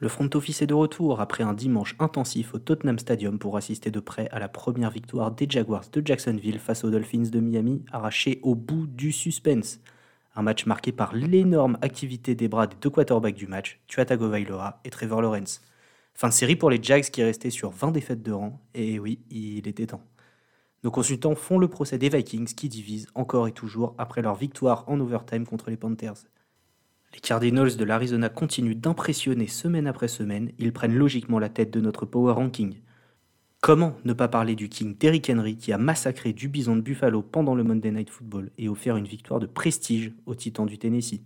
Le front office est de retour après un dimanche intensif au Tottenham Stadium pour assister de près à la première victoire des Jaguars de Jacksonville face aux Dolphins de Miami, arrachée au bout du suspense. Un match marqué par l'énorme activité des bras des deux quarterbacks du match, Tua Tagovailoa et Trevor Lawrence. Fin de série pour les Jags qui restaient sur 20 défaites de rang, et oui, il était temps. Nos consultants font le procès des Vikings qui divisent encore et toujours après leur victoire en overtime contre les Panthers. Les Cardinals de l'Arizona continuent d'impressionner semaine après semaine, ils prennent logiquement la tête de notre power ranking. Comment ne pas parler du King Derrick Henry qui a massacré du bison de Buffalo pendant le Monday Night Football et offert une victoire de prestige aux Titans du Tennessee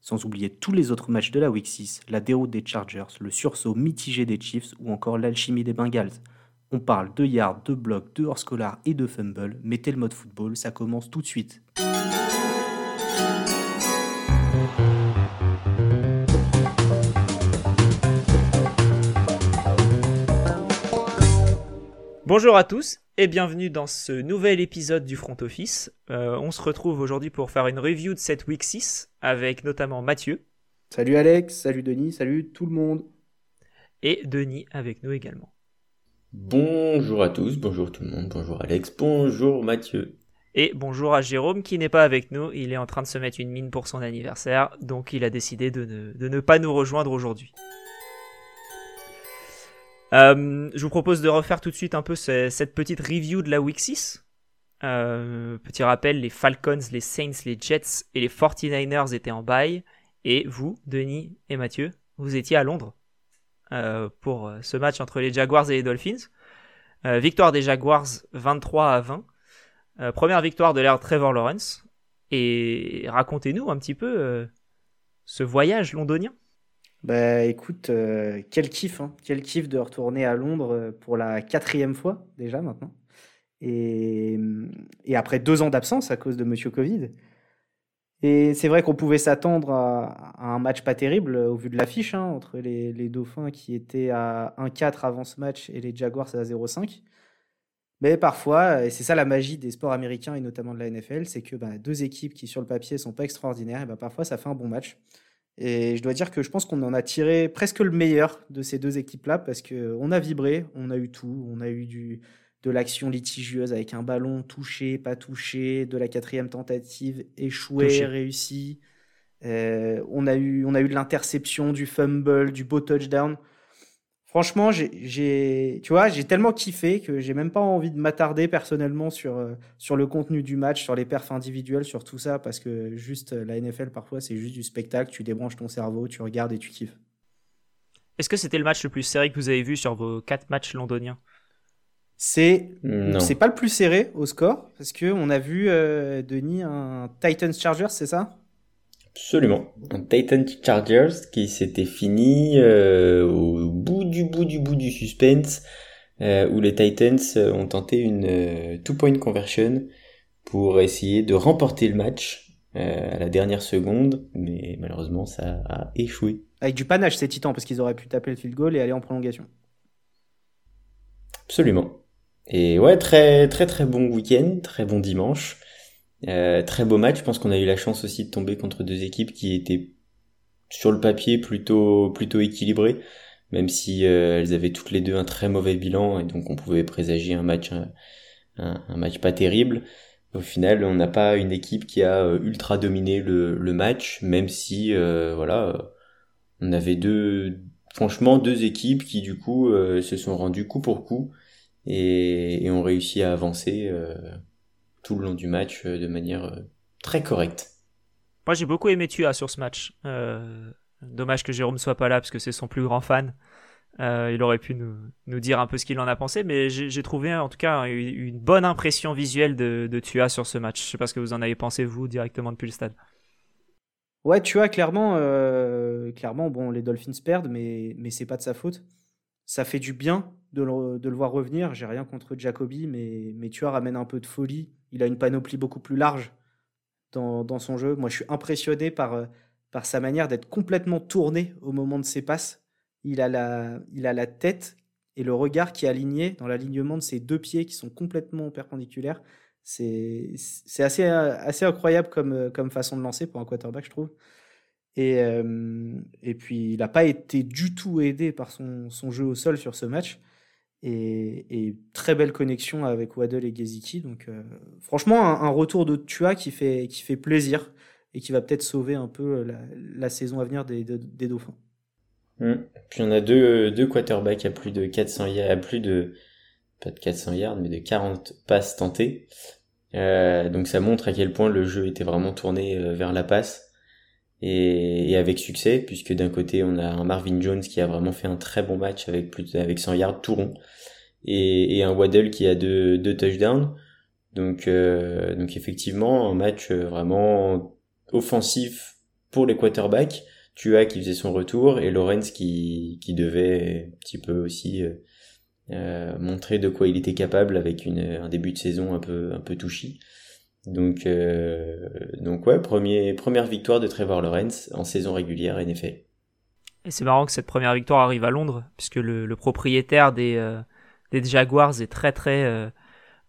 Sans oublier tous les autres matchs de la Week 6, la déroute des Chargers, le sursaut mitigé des Chiefs ou encore l'alchimie des Bengals. On parle de yards, de blocs, de hors scolaire et de fumble. Mettez le mode football, ça commence tout de suite. Bonjour à tous et bienvenue dans ce nouvel épisode du Front Office. Euh, on se retrouve aujourd'hui pour faire une review de cette week 6 avec notamment Mathieu. Salut Alex, salut Denis, salut tout le monde. Et Denis avec nous également. Bonjour à tous, bonjour tout le monde, bonjour Alex, bonjour Mathieu. Et bonjour à Jérôme qui n'est pas avec nous, il est en train de se mettre une mine pour son anniversaire, donc il a décidé de ne pas nous rejoindre aujourd'hui. Euh, je vous propose de refaire tout de suite un peu cette petite review de la Week 6. Euh, petit rappel, les Falcons, les Saints, les Jets et les 49ers étaient en bail. Et vous, Denis et Mathieu, vous étiez à Londres euh, pour ce match entre les Jaguars et les Dolphins. victoire des Jaguars 23 à 20. première victoire de l'ère Trevor Lawrence. Et racontez-nous un petit peu ce voyage londonien. Bah écoute, euh, quel kiff, hein. quel kiff de retourner à Londres euh, pour la quatrième fois déjà maintenant. Et, et après deux ans d'absence à cause de Monsieur Covid. Et c'est vrai qu'on pouvait s'attendre à, un match pas terrible euh, au vu de l'affiche hein, entre les, les, Dauphins qui étaient à 1-4 avant ce match et les Jaguars à 0-5. Mais parfois, et c'est ça la magie des sports américains et notamment de la NFL, c'est que bah, deux équipes qui sur le papier sont pas extraordinaires, et bah, parfois ça fait un bon match. Et je dois dire que je pense qu'on en a tiré presque le meilleur de ces deux équipes-là parce qu'on a vibré, on a eu tout. On a eu du, de l'action litigieuse avec un ballon touché, pas touché, de la quatrième tentative échouée, réussie. Euh, on, a eu, on a eu de l'interception, du fumble, du beau touchdown. Franchement, j'ai, tu vois, j'ai tellement kiffé que j'ai même pas envie de m'attarder personnellement sur, euh, sur le contenu du match, sur les perfs individuels, sur tout ça, parce que juste euh, la NFL parfois c'est juste du spectacle, tu débranches ton cerveau, tu regardes et tu kiffes. Est-ce que c'était le match le plus serré que vous avez vu sur vos quatre matchs londoniens? C'est c'est pas le plus serré au score, parce que on a vu euh, Denis un Titans Chargers, c'est ça? Absolument. Un Titan Chargers qui s'était fini euh, au bout du bout du bout du suspense, euh, où les Titans euh, ont tenté une two-point conversion pour essayer de remporter le match à la dernière seconde, mais malheureusement ça a échoué. Avec du panache ces Titans, parce qu'ils auraient pu taper le field goal et aller en prolongation. Absolument. Et ouais, très très très bon week-end, très bon dimanche. Euh, très beau match. Je pense qu'on a eu la chance aussi de tomber contre deux équipes qui étaient sur le papier plutôt plutôt équilibrées, même si euh, elles avaient toutes les deux un très mauvais bilan et donc on pouvait présager un match un, match pas terrible. Au final, on n'a pas une équipe qui a euh, ultra dominé le, match, même si voilà, on avait deux franchement deux équipes qui du coup se sont rendues coup pour coup et, et ont réussi à avancer tout le long du match euh, de manière euh, très correcte. Moi j'ai beaucoup aimé Tua sur ce match. Euh, dommage que Jérôme soit pas là parce que c'est son plus grand fan. il aurait pu nous, nous, dire un peu ce qu'il en a pensé, mais j'ai trouvé en tout cas une, bonne impression visuelle de, de Tua sur ce match. Je sais pas ce que vous en avez pensé vous directement depuis le stade. Ouais, Tua clairement, clairement, bon, les Dolphins perdent, mais mais c'est pas de sa faute. Ça fait du bien de le, voir revenir. J'ai rien contre Jacoby, mais mais Tua ramène un peu de folie il a une panoplie beaucoup plus large dans, son jeu. Moi, je suis impressionné par, euh, par sa manière d'être complètement tourné au moment de ses passes. Il a, la, il a la tête et le regard qui est aligné dans l'alignement de ses deux pieds qui sont complètement perpendiculaires. C'est assez, assez incroyable comme, comme façon de lancer pour un quarterback, je trouve. Et, et puis, il n'a pas été du tout aidé par son, son, jeu au sol sur ce match. Et, très belle connexion avec Waddle et Geziki. Donc, franchement, un, retour de Tua qui fait, qui fait plaisir et qui va peut-être sauver un peu la, la, saison à venir des, Dauphins. Mmh. Puis on a deux, deux quarterbacks à plus de 400 yards, à plus de, pas de 400 yards, mais de 40 passes tentées. Euh, donc ça montre à quel point le jeu était vraiment tourné euh, vers la passe et, et avec succès puisque d'un côté on a un Marvin Jones qui a vraiment fait un très bon match avec plus avec 100 yards tout rond. Et, et un Waddle qui a deux, deux touchdowns. Donc euh, donc effectivement un match vraiment offensif pour les quarterbacks. Tua qui faisait son retour et Lawrence qui qui devait un petit peu aussi euh, montrer de quoi il était capable avec une, un début de saison un peu un peu touchy. Donc euh, donc ouais, première victoire de Trevor Lawrence en saison régulière NFL. Et c'est marrant que cette première victoire arrive à Londres, puisque le, propriétaire des, euh, des Jaguars est très très euh,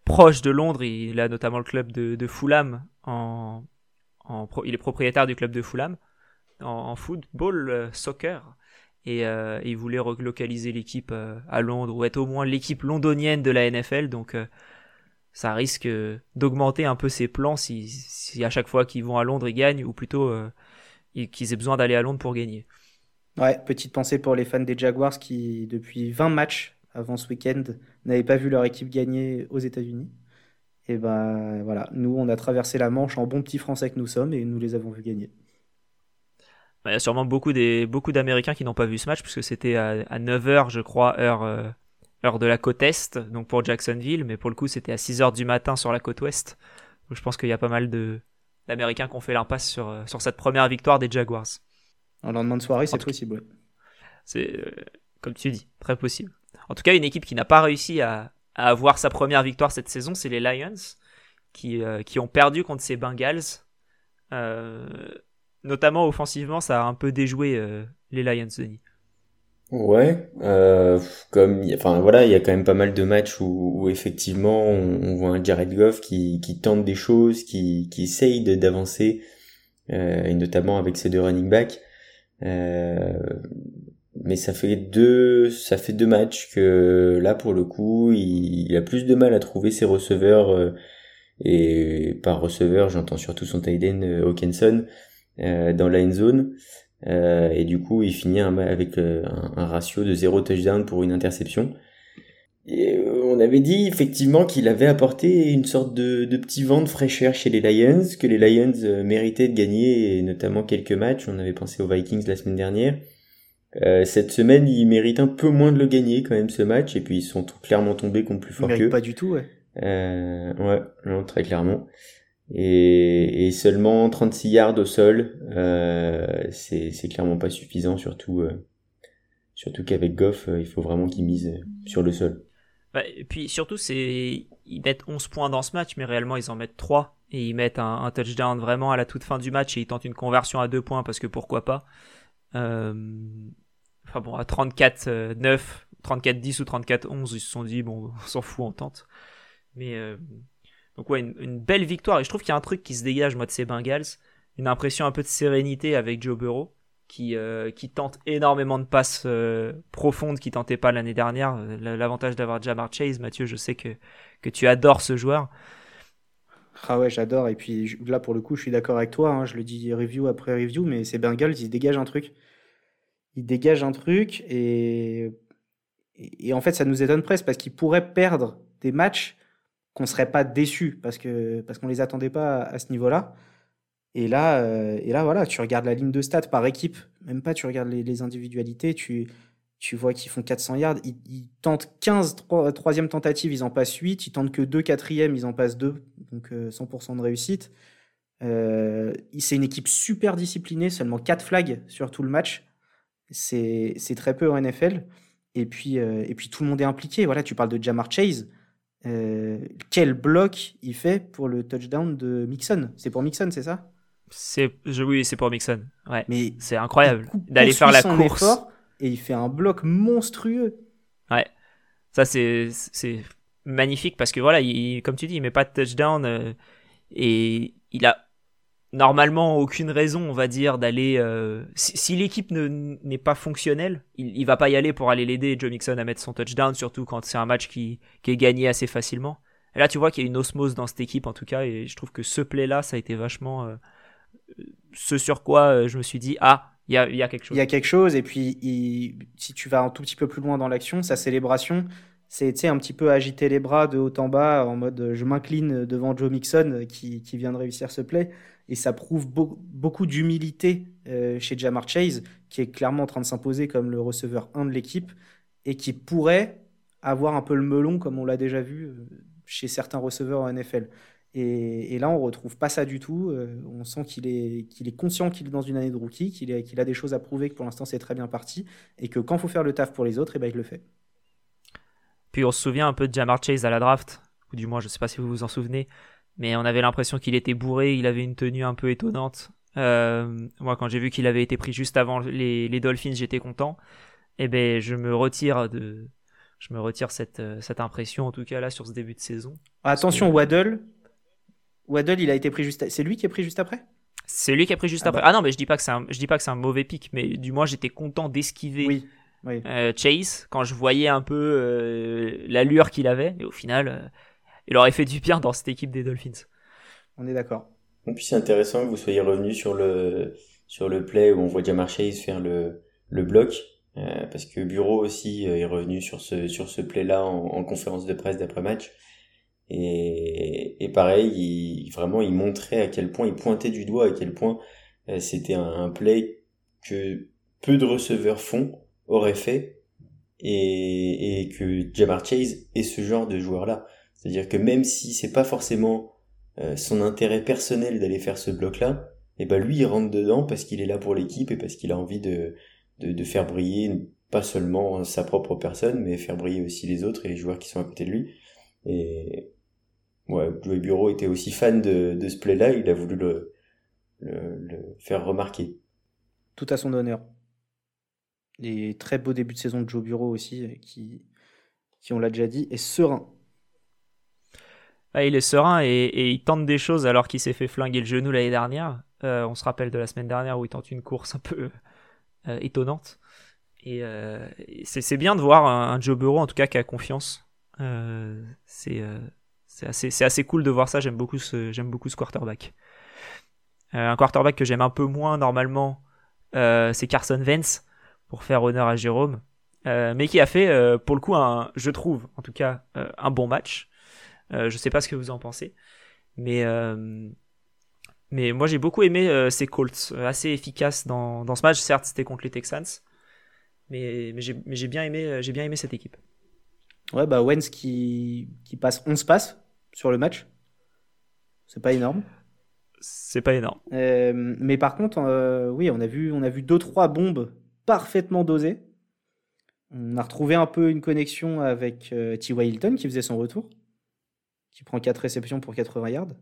proche de Londres. Il a notamment le club de, Fulham il est propriétaire du club de Fulham en, football soccer et, euh, il voulait relocaliser l'équipe euh, à Londres ou être au moins l'équipe londonienne de la NFL. Donc euh, ça risque d'augmenter un peu ses plans si, si à chaque fois qu'ils vont à Londres ils gagnent ou plutôt qu'ils aient besoin d'aller à Londres pour gagner. Ouais, petite pensée pour les fans des Jaguars qui, depuis 20 matchs avant ce week-end, n'avaient pas vu leur équipe gagner aux États-Unis. Et ben voilà, nous on a traversé la Manche en bon petit français que nous sommes et nous les avons vus gagner. Il y a sûrement beaucoup des beaucoup d'Américains qui n'ont pas vu ce match puisque c'était à, 9h je crois heure euh, heure de la côte est donc pour Jacksonville mais pour le coup c'était à 6h du matin sur la côte ouest. Donc je pense qu'il y a pas mal de d'Américains qui ont fait l'impasse sur euh, sur cette première victoire des Jaguars. En lendemain de soirée, c'est possible. C'est euh, comme tu dis, très possible. En tout cas, une équipe qui n'a pas réussi à, à, avoir sa première victoire cette saison, c'est les Lions qui qui ont perdu contre ces Bengals. Euh, notamment offensivement, ça a un peu déjoué euh, les Lions, Denis. Ouais, euh, comme, enfin voilà, il y a quand même pas mal de matchs où, effectivement on, voit un Jared Goff qui, qui tente des choses, qui, qui essaye d'avancer, euh, et notamment avec ses deux running backs. Euh, mais ça fait deux, ça fait deux matchs que là pour le coup, il, a plus de mal à trouver ses receveurs. Euh, et par receveur, j'entends surtout son tight end Hawkinson, euh, dans la end zone. Euh, et du coup, il finit avec euh, un, ratio de 0 touchdown pour une interception. Et on avait dit effectivement qu'il avait apporté une sorte de, de, petit vent de fraîcheur chez les Lions, que les Lions méritaient de gagner, et notamment quelques matchs. On avait pensé aux Vikings la semaine dernière. Euh, cette semaine, ils méritent un peu moins de le gagner quand même ce match, et puis ils sont clairement tombés contre plus fort qu'eux. Pas du tout, ouais. Euh, ouais, non, très clairement et, et, seulement 36 yards au sol, euh, c'est clairement pas suffisant, surtout, euh, surtout qu'avec Goff, euh, il faut vraiment qu'il mise sur le sol. Bah, et puis surtout, c'est ils mettent 11 points dans ce match, mais réellement ils en mettent 3 et ils mettent un, un touchdown vraiment à la toute fin du match et ils tentent une conversion à 2 points parce que pourquoi pas. Euh, enfin bon, à 34-9, 34-10 ou 34-11, ils se sont dit bon, on s'en fout, on tente. Mais euh, donc ouais, une, belle victoire. Et je trouve qu'il y a un truc qui se dégage, moi, de ces Bengals. Une impression un peu de sérénité avec Joe Burrow, qui, euh, qui tente énormément de passes euh, profondes qu'il tentait pas l'année dernière. L'avantage d'avoir Jamar Chase, Mathieu, je sais que, que tu adores ce joueur. Ah ouais, j'adore. Et puis là, pour le coup, je suis d'accord avec toi. Hein. Je le dis review après review, mais ces Bengals, ils dégagent un truc. Ils dégagent un truc et, et en fait, ça nous étonne presque parce qu'ils pourraient perdre des matchs qu'on serait pas déçu parce que parce qu'on les attendait pas à, ce niveau-là. Et là, euh, et là, voilà, tu regardes la ligne de stats par équipe, même pas, tu regardes les, individualités, tu, tu vois qu'ils font 400 yards, ils, tentent 15 3, troisième tentative, ils en passent 8, ils tentent que 2 quatrième, ils en passent 2, donc 100% euh, de réussite. Euh, c'est une équipe super disciplinée, seulement 4 flags sur tout le match. C'est très peu en NFL. Et puis, et puis tout le monde est impliqué. Voilà, tu parles de Jamar Chase. Euh, quel bloc il fait pour le touchdown de Mixon? C'est pour Mixon, c'est ça? C'est oui, c'est pour Mixon. Ouais. Mais c'est incroyable d'aller faire la course et il fait un bloc monstrueux. Ouais. Ça c'est c'est magnifique parce que voilà, il, comme tu dis, il met pas de touchdown euh, et il a normalement aucune raison, on va dire, d'aller. Euh, si, l'équipe n'est pas fonctionnelle, il, il va pas y aller pour aller l'aider Joe Mixon à mettre son touchdown, surtout quand c'est un match qui, qui, est gagné assez facilement. Et là, tu vois qu'il y a une osmose dans cette équipe en tout cas, et je trouve que ce play-là, ça a été vachement euh, ce sur quoi euh, je me suis dit ah. Il y a, y a, quelque chose. Il y a quelque chose, et puis si tu vas un tout petit peu plus loin dans l'action, sa célébration, c'est un petit peu agiter les bras de haut en bas en mode je m'incline devant Joe Mixon qui, qui, vient de réussir ce play et ça prouve beaucoup d'humilité euh, chez Jamar Chase, qui est clairement en train de s'imposer comme le receveur 1 de l'équipe, et qui pourrait avoir un peu le melon, comme on l'a déjà vu euh, chez certains receveurs en NFL. Et, là, on retrouve pas ça du tout. Euh, on sent qu'il est, conscient qu'il est dans une année de rookie, qu'il qu'il a des choses à prouver, que pour l'instant c'est très bien parti, et que quand il faut faire le taf pour les autres, et eh ben, il le fait. Puis on se souvient un peu de Jamar Chase à la draft, ou du moins je ne sais pas si vous vous en souvenez, mais on avait l'impression qu'il était bourré, il avait une tenue un peu étonnante. Euh, moi, quand j'ai vu qu'il avait été pris juste avant les, Dolphins, j'étais content. Et eh ben, je me retire de, je me retire cette, euh, cette impression en tout cas là sur ce début de saison. Attention, Waddle. Waddle, il a été pris juste. C'est lui qui est pris juste après? C'est lui qui a pris juste ah après. Bah. Ah non, mais je dis pas que c'est un, je dis pas que c'est un mauvais pic, mais du moins j'étais content d'esquiver. Oui. Euh, Chase quand je voyais un peu l'allure qu'il avait et au final il aurait fait du bien dans cette équipe des Dolphins. On est d'accord. Et puis c'est intéressant que vous soyez revenu sur le sur le play où on voit Jamar Chase faire le le bloc euh, parce que Bureau aussi euh, est revenu sur ce sur ce play là en, conférence de presse d'après match et, et pareil il, vraiment il montrait à quel point il pointait du doigt à quel point euh, c'était un, un, play que peu de receveurs font auraient fait et, et que Jamar Chase est ce genre de joueur là c'est-à-dire que même si c'est pas forcément euh, son intérêt personnel d'aller faire ce bloc-là, et eh ben lui il rentre dedans parce qu'il est là pour l'équipe et parce qu'il a envie de, de, faire briller pas seulement sa propre personne, mais faire briller aussi les autres et les joueurs qui sont à côté de lui. Et ouais, Joey Bureau était aussi fan de, ce play-là, il a voulu le, le, faire remarquer. Tout à son honneur. Et très beau début de saison de Joe Bureau aussi, qui, qui on l'a déjà dit, est serein ah, il est serein et, il tente des choses alors qu'il s'est fait flinguer le genou l'année dernière. Euh, on se rappelle de la semaine dernière où il tente une course un peu euh, étonnante. Et euh, c'est bien de voir un, Joe Burrow en tout cas qui a confiance. c'est assez, cool de voir ça. J'aime beaucoup, ce, beaucoup ce quarterback. un quarterback que j'aime un peu moins normalement, c'est Carson Vance pour faire honneur à Jérôme. mais qui a fait pour le coup un, je trouve en tout cas un bon match euh, je sais pas ce que vous en pensez. Mais, euh, mais moi, j'ai beaucoup aimé euh, ces Colts, assez efficaces dans, dans ce match. Certes, c'était contre les Texans. Mais, mais j'ai bien, aimé, j'ai bien aimé cette équipe. Ouais, bah Wentz qui, qui passe 11 passes sur le match. C'est pas énorme. C'est pas énorme. mais par contre, oui, on a vu, on a vu deux trois bombes parfaitement dosées. On a retrouvé un peu une connexion avec T.Y. Hilton qui faisait son retour qui prend 4 réceptions pour 80 yards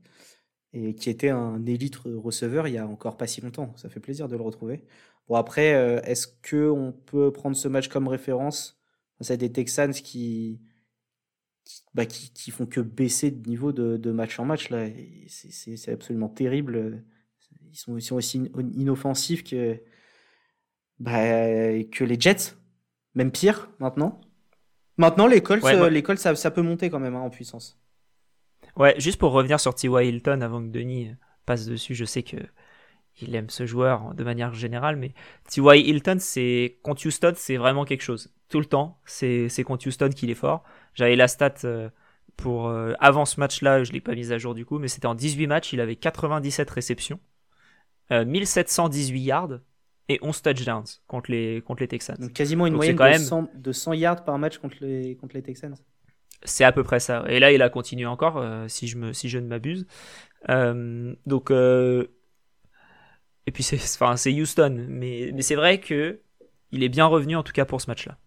et qui était un élite receveur il y a encore pas si longtemps. Ça fait plaisir de le retrouver. Bon, après, euh, est-ce qu'on peut prendre ce match comme référence C'est des Texans qui, bah, qui, qui, font que baisser de niveau de, de match en match. là. C'est absolument terrible. Ils sont, ils sont aussi inoffensifs que, bah, que les Jets, même pire maintenant. Maintenant, l'école, l'école ça, ça, peut monter quand même hein, en puissance. Ouais, juste pour revenir sur T.Y. Hilton avant que Denis passe dessus, je sais que il aime ce joueur de manière générale, mais T.Y. Hilton, c'est contre Houston, c'est vraiment quelque chose. Tout le temps, c'est contre Houston qu'il est fort. J'avais la stat euh, pour euh, avant ce match-là, je l'ai pas mise à jour du coup, mais c'était en 18 matchs, il avait 97 réceptions, 1718 euh, yards et 11 touchdowns contre les contre les Texans. Donc quasiment une moyenne de, 100, de 100 yards par match contre les contre les Texans. C'est à peu près ça. Et là, il a continué encore, euh, si, je me, si je ne m'abuse. Euh, donc, euh, et puis c'est, enfin, c'est Houston, mais, mais c'est vrai que il est bien revenu en tout cas pour ce match-là.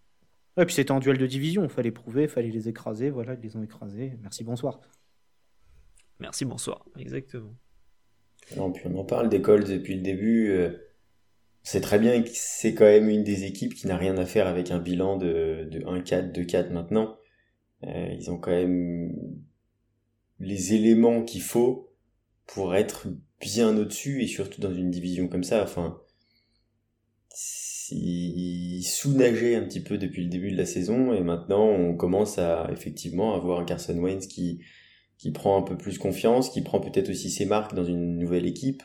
Et puis c'était en duel de division, il fallait prouver, il fallait les écraser, voilà, ils les ont écrasés. Merci, bonsoir. Merci, bonsoir, exactement. Non, puis on en parle des Colts depuis le début. c'est très bien que c'est quand même une des équipes qui n'a rien à faire avec un bilan de, de 1-4, 2-4 maintenant. Euh, ils ont quand même les éléments qu'il faut pour être bien au-dessus et surtout dans une division comme ça. Enfin, il sous-nageait un petit peu depuis le début de la saison et maintenant on commence à effectivement avoir un Carson Wentz qui qui prend un peu plus confiance, qui prend peut-être aussi ses marques dans une nouvelle équipe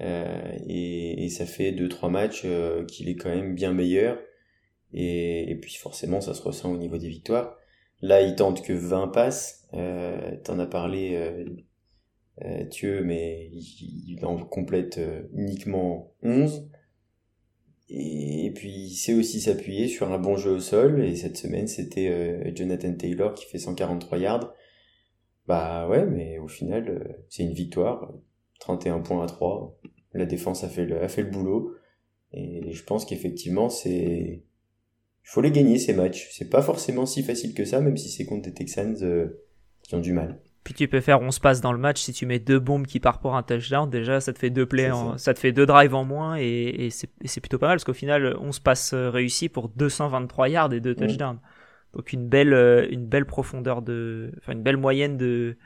euh, et, et, ça fait deux trois matchs euh, qu'il est quand même bien meilleur et, et, puis forcément ça se ressent au niveau des victoires. Là il tente que 20 passes, euh, t'en as parlé euh, euh, Thieu mais il, en complète euh, uniquement 11 et, puis il sait aussi s'appuyer sur un bon jeu au sol. Et cette semaine, c'était Jonathan Taylor qui fait 143 yards. Bah ouais, mais au final, c'est une victoire. 31 points à 3. La défense a fait le, a fait le boulot. Et je pense qu'effectivement, c'est... Il faut les gagner ces matchs. C'est pas forcément si facile que ça, même si c'est contre des Texans euh, qui ont du mal. Puis tu peux faire 11 passes dans le match si tu mets deux bombes qui partent pour un touchdown. Déjà, ça te fait deux plays, en, ça. te fait deux drives en moins et, et c'est plutôt pas mal parce qu'au final, 11 passes réussies pour 223 yards et deux touchdowns. Mmh. Donc une belle, une belle profondeur de, enfin une belle moyenne de,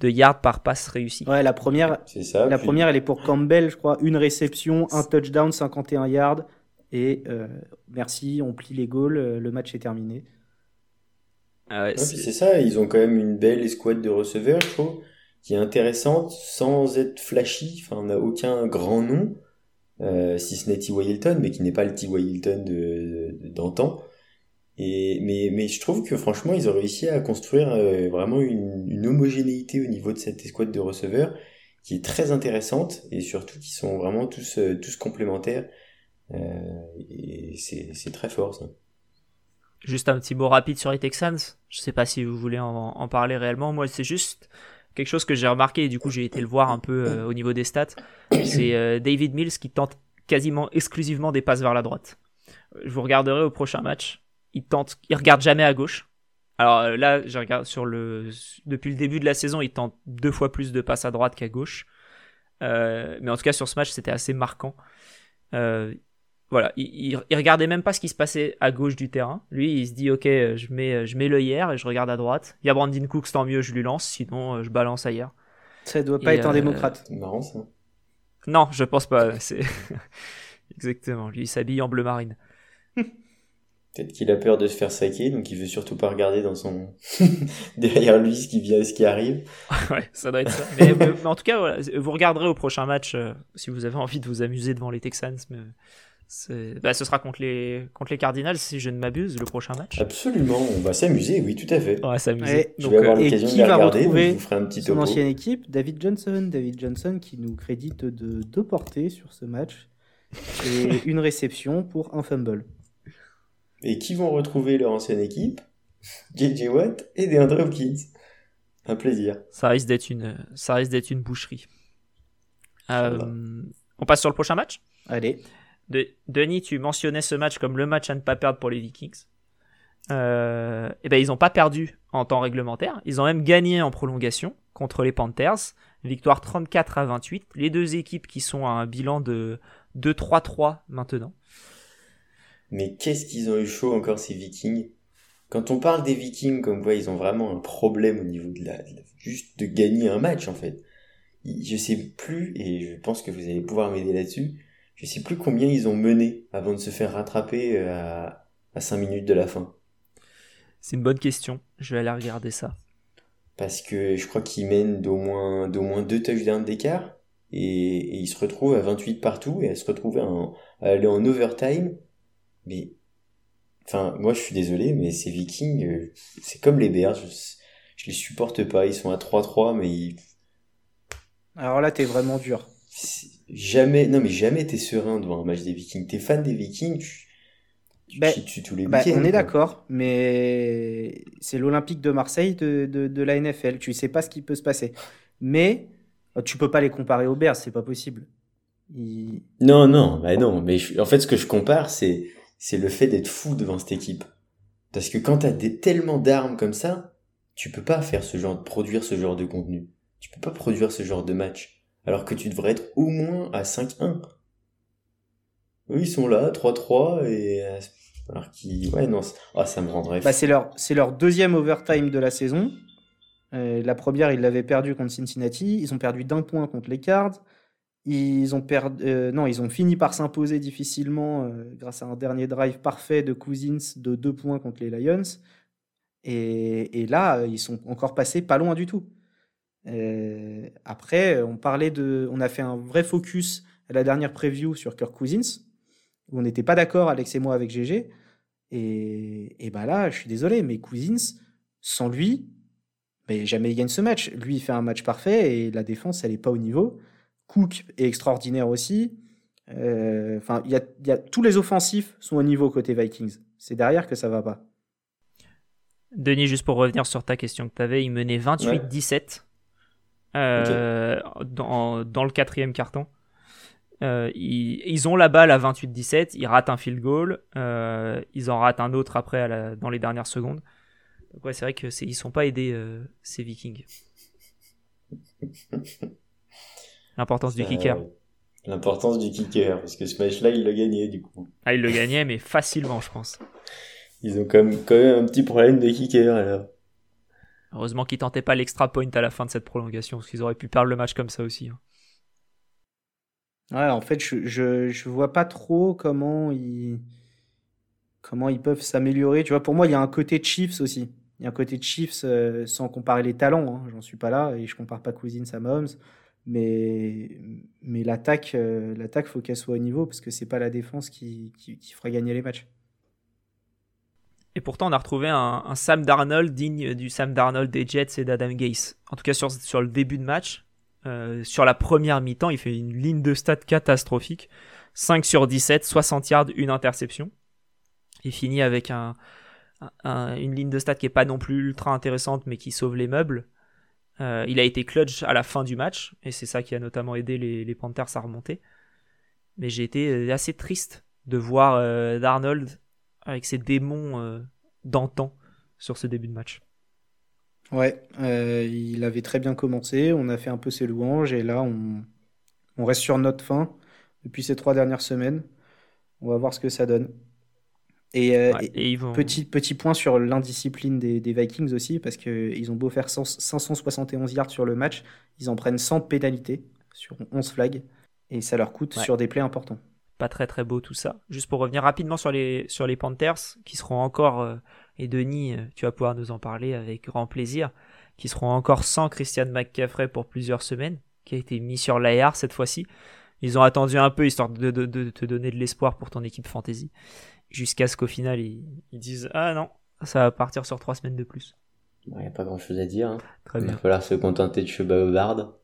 de yards par passe réussie. Ouais, la première, ça, la puis... première, elle est pour Campbell, je crois, une réception, un touchdown, 51 yards et euh, merci, on plie les goals, le match est terminé. Ah ouais, c'est ça, ils ont quand même une belle escouade de receveurs, je trouve, qui est intéressante, sans être flashy, enfin on n'a aucun grand nom, euh, si ce n'est T.Y. Hilton, mais qui n'est pas le T.Y. Hilton d'antan. De, et mais, mais je trouve que franchement, ils ont réussi à construire euh, vraiment une, une, homogénéité au niveau de cette escouade de receveurs qui est très intéressante et surtout qui sont vraiment tous, euh, tous complémentaires. Euh, et c'est très fort ça. Juste un petit mot rapide sur les Texans. Je sais pas si vous voulez en, parler réellement. Moi, c'est juste quelque chose que j'ai remarqué et du coup j'ai été le voir un peu euh, au niveau des stats. C'est euh, David Mills qui tente quasiment exclusivement des passes vers la droite. Je vous regarderai au prochain match. Il tente, il regarde jamais à gauche. Alors là, je regarde sur le depuis le début de la saison, il tente deux fois plus de passes à droite qu'à gauche. mais en tout cas sur ce match, c'était assez marquant voilà, il, il, regardait même pas ce qui se passait à gauche du terrain. Lui, il se dit ok, je mets je mets l'œillère et je regarde à droite. Il y a Brandon Cooks, tant mieux, je lui lance, sinon je balance ailleurs. Ça doit pas et être euh, un démocrate. Marrant ça. Non, je pense pas. C'est exactement. Lui, il s'habille en bleu marine. Peut-être qu'il a peur de se faire saquer, donc il veut surtout pas regarder dans son derrière lui ce qui vient, ce qui arrive. ouais, ça doit être ça. Mais, mais, mais en tout cas, voilà, vous regarderez au prochain match euh, si vous avez envie de vous amuser devant les Texans. Mais bah, ce sera contre les, contre les Cardinals, si je ne m'abuse, le prochain match. Absolument, on va s'amuser, oui, tout à fait. On va s'amuser. Je vais avoir l'occasion de les regarder, donc je vous ferai un petit son ancienne équipe, David Johnson. David Johnson qui nous crédite de deux portées sur ce match et une réception pour un fumble. Et qui vont retrouver leur ancienne équipe? JJ Watt et DeAndre Hopkins. Un plaisir. Ça risque d'être une, ça risque d'être une boucherie. Euh, on passe sur le prochain match? Allez. De, Denis, tu mentionnais ce match comme le match à ne pas perdre pour les Vikings. Euh, et ben ils n'ont pas perdu en temps réglementaire. Ils ont même gagné en prolongation contre les Panthers. Victoire 34 à 28. Les deux équipes qui sont à un bilan de 2-3-3 maintenant. Mais qu'est-ce qu'ils ont eu chaud encore ces Vikings? Quand on parle des Vikings, comme quoi ils ont vraiment un problème au niveau de la juste de gagner un match en fait. Je sais plus et je pense que vous allez pouvoir m'aider là-dessus je sais plus combien ils ont mené avant de se faire rattraper euh, à, à 5 minutes de la fin. C'est une bonne question. Je vais aller regarder ça. Parce que je crois qu'ils mènent d'au moins, d'au moins deux touchdowns d'écart. Et, et, ils se retrouvent à 28 partout et à se retrouver à, aller en overtime. Mais, enfin, moi je suis désolé, mais ces Vikings, euh, c'est comme les Bears. Je, je les supporte pas. Ils sont à 3-3, mais ils... Alors là, t'es vraiment dur jamais, non mais jamais t'es serein devant un match des Vikings. T'es fan des Vikings, tu, tu, bah, tu tous les bah. On est d'accord, mais c'est l'Olympique de Marseille de, de, de, la NFL. Tu sais pas ce qui peut se passer. Mais tu peux pas les comparer aux Bears, c'est pas possible. Il... Non, non, bah non. Mais je, en fait, ce que je compare, c'est c'est le fait d'être fou devant cette équipe. Parce que quand t'as des, tellement d'armes comme ça, tu peux pas faire ce genre produire ce genre de contenu. Tu peux pas produire ce genre de match alors que tu devrais être au moins à 5-1. Eux, ils sont là, 3-3, et euh, alors ouais, non, ah, ça me rendrait. Bah, c'est leur, c'est leur deuxième overtime de la saison. la première, ils l'avaient perdu contre Cincinnati. Ils ont perdu d'un point contre les Cards. Ils ont, perdu, non, ils ont fini par s'imposer difficilement grâce à un dernier drive parfait de Cousins de deux points contre les Lions. Et, et, là, ils sont encore passés pas loin du tout. Après, on parlait de, on a fait un vrai focus à la dernière preview sur Kirk Cousins, où on n'était pas d'accord, Alex et moi, avec GG. Et, et ben là, je suis désolé, mais Cousins, sans lui, mais jamais il gagne ce match. Lui, il fait un match parfait et la défense, elle n'est pas au niveau. Cook est extraordinaire aussi. Euh, enfin, il y a, y a, tous les offensifs sont au niveau côté Vikings. C'est derrière que ça va pas. Denis, juste pour revenir sur ta question que tu avais, il menait 28-17 euh, dans, dans, le quatrième carton. Euh, ils, ont la balle à 28-17, ils ratent un field goal, euh, ils en ratent un autre après à la, dans les dernières secondes. Donc ouais, c'est vrai que c'est, ils sont pas aidés euh, ces Vikings. L'importance du kicker. L'importance du kicker, parce que ce match-là, ils le gagnaient du coup. Ah, ils le gagnaient, mais facilement, je pense. Ils ont quand même, quand même un petit problème de kicker alors. Heureusement qu'ils tentaient pas l'extra point à la fin de cette prolongation, parce qu'ils auraient pu perdre le match comme ça aussi. Hein. Ouais, en fait, je, je, vois pas trop comment ils, comment ils peuvent s'améliorer. Tu vois, pour moi, il y a un côté Chiefs aussi. Il y a un côté Chiefs euh, sans comparer les talents. Hein. J'en suis pas là et je compare pas Cousins à Mahomes. Mais, mais l'attaque, euh, l'attaque, faut qu'elle soit au niveau parce que c'est pas la défense qui, qui, qui, fera gagner les matchs. Et pourtant, on a retrouvé un, Sam Darnold digne du Sam Darnold des Jets et d'Adam Gase. En tout cas, sur, sur le début de match, euh, sur la première mi-temps, il fait une ligne de stats catastrophique. 5 sur 17, 60 yards, une interception. Il finit avec un, une ligne de stats qui est pas non plus ultra intéressante, mais qui sauve les meubles. Euh, il a été clutch à la fin du match, et c'est ça qui a notamment aidé les, les Panthers à remonter. Mais j'ai été euh, assez triste de voir Darnold avec ses démons d'antan sur ce début de match. Ouais, euh, il avait très bien commencé, on a fait un peu ses louanges et là on, on reste sur notre fin depuis ces trois dernières semaines. On va voir ce que ça donne. Et, euh, petit, petit point sur l'indiscipline des, des, Vikings aussi, parce qu'ils ont beau faire 571 yards sur le match, ils en prennent 100 pénalités sur 11 flags, et ça leur coûte sur des plays importants. Pas très très beau tout ça. Juste pour revenir rapidement sur les, sur les Panthers, qui seront encore euh, et Denis, euh, tu vas pouvoir nous en parler avec grand plaisir, qui seront encore sans Christian McCaffrey pour plusieurs semaines, qui a été mis sur l'AR cette fois-ci. Ils ont attendu un peu histoire de, te donner de l'espoir pour ton équipe fantasy, jusqu'à ce qu'au final ils, disent ah non, ça va partir sur trois semaines de plus. Il n'y a pas grand-chose à dire. Hein. Très Il va falloir se contenter de Chuba Hubbard.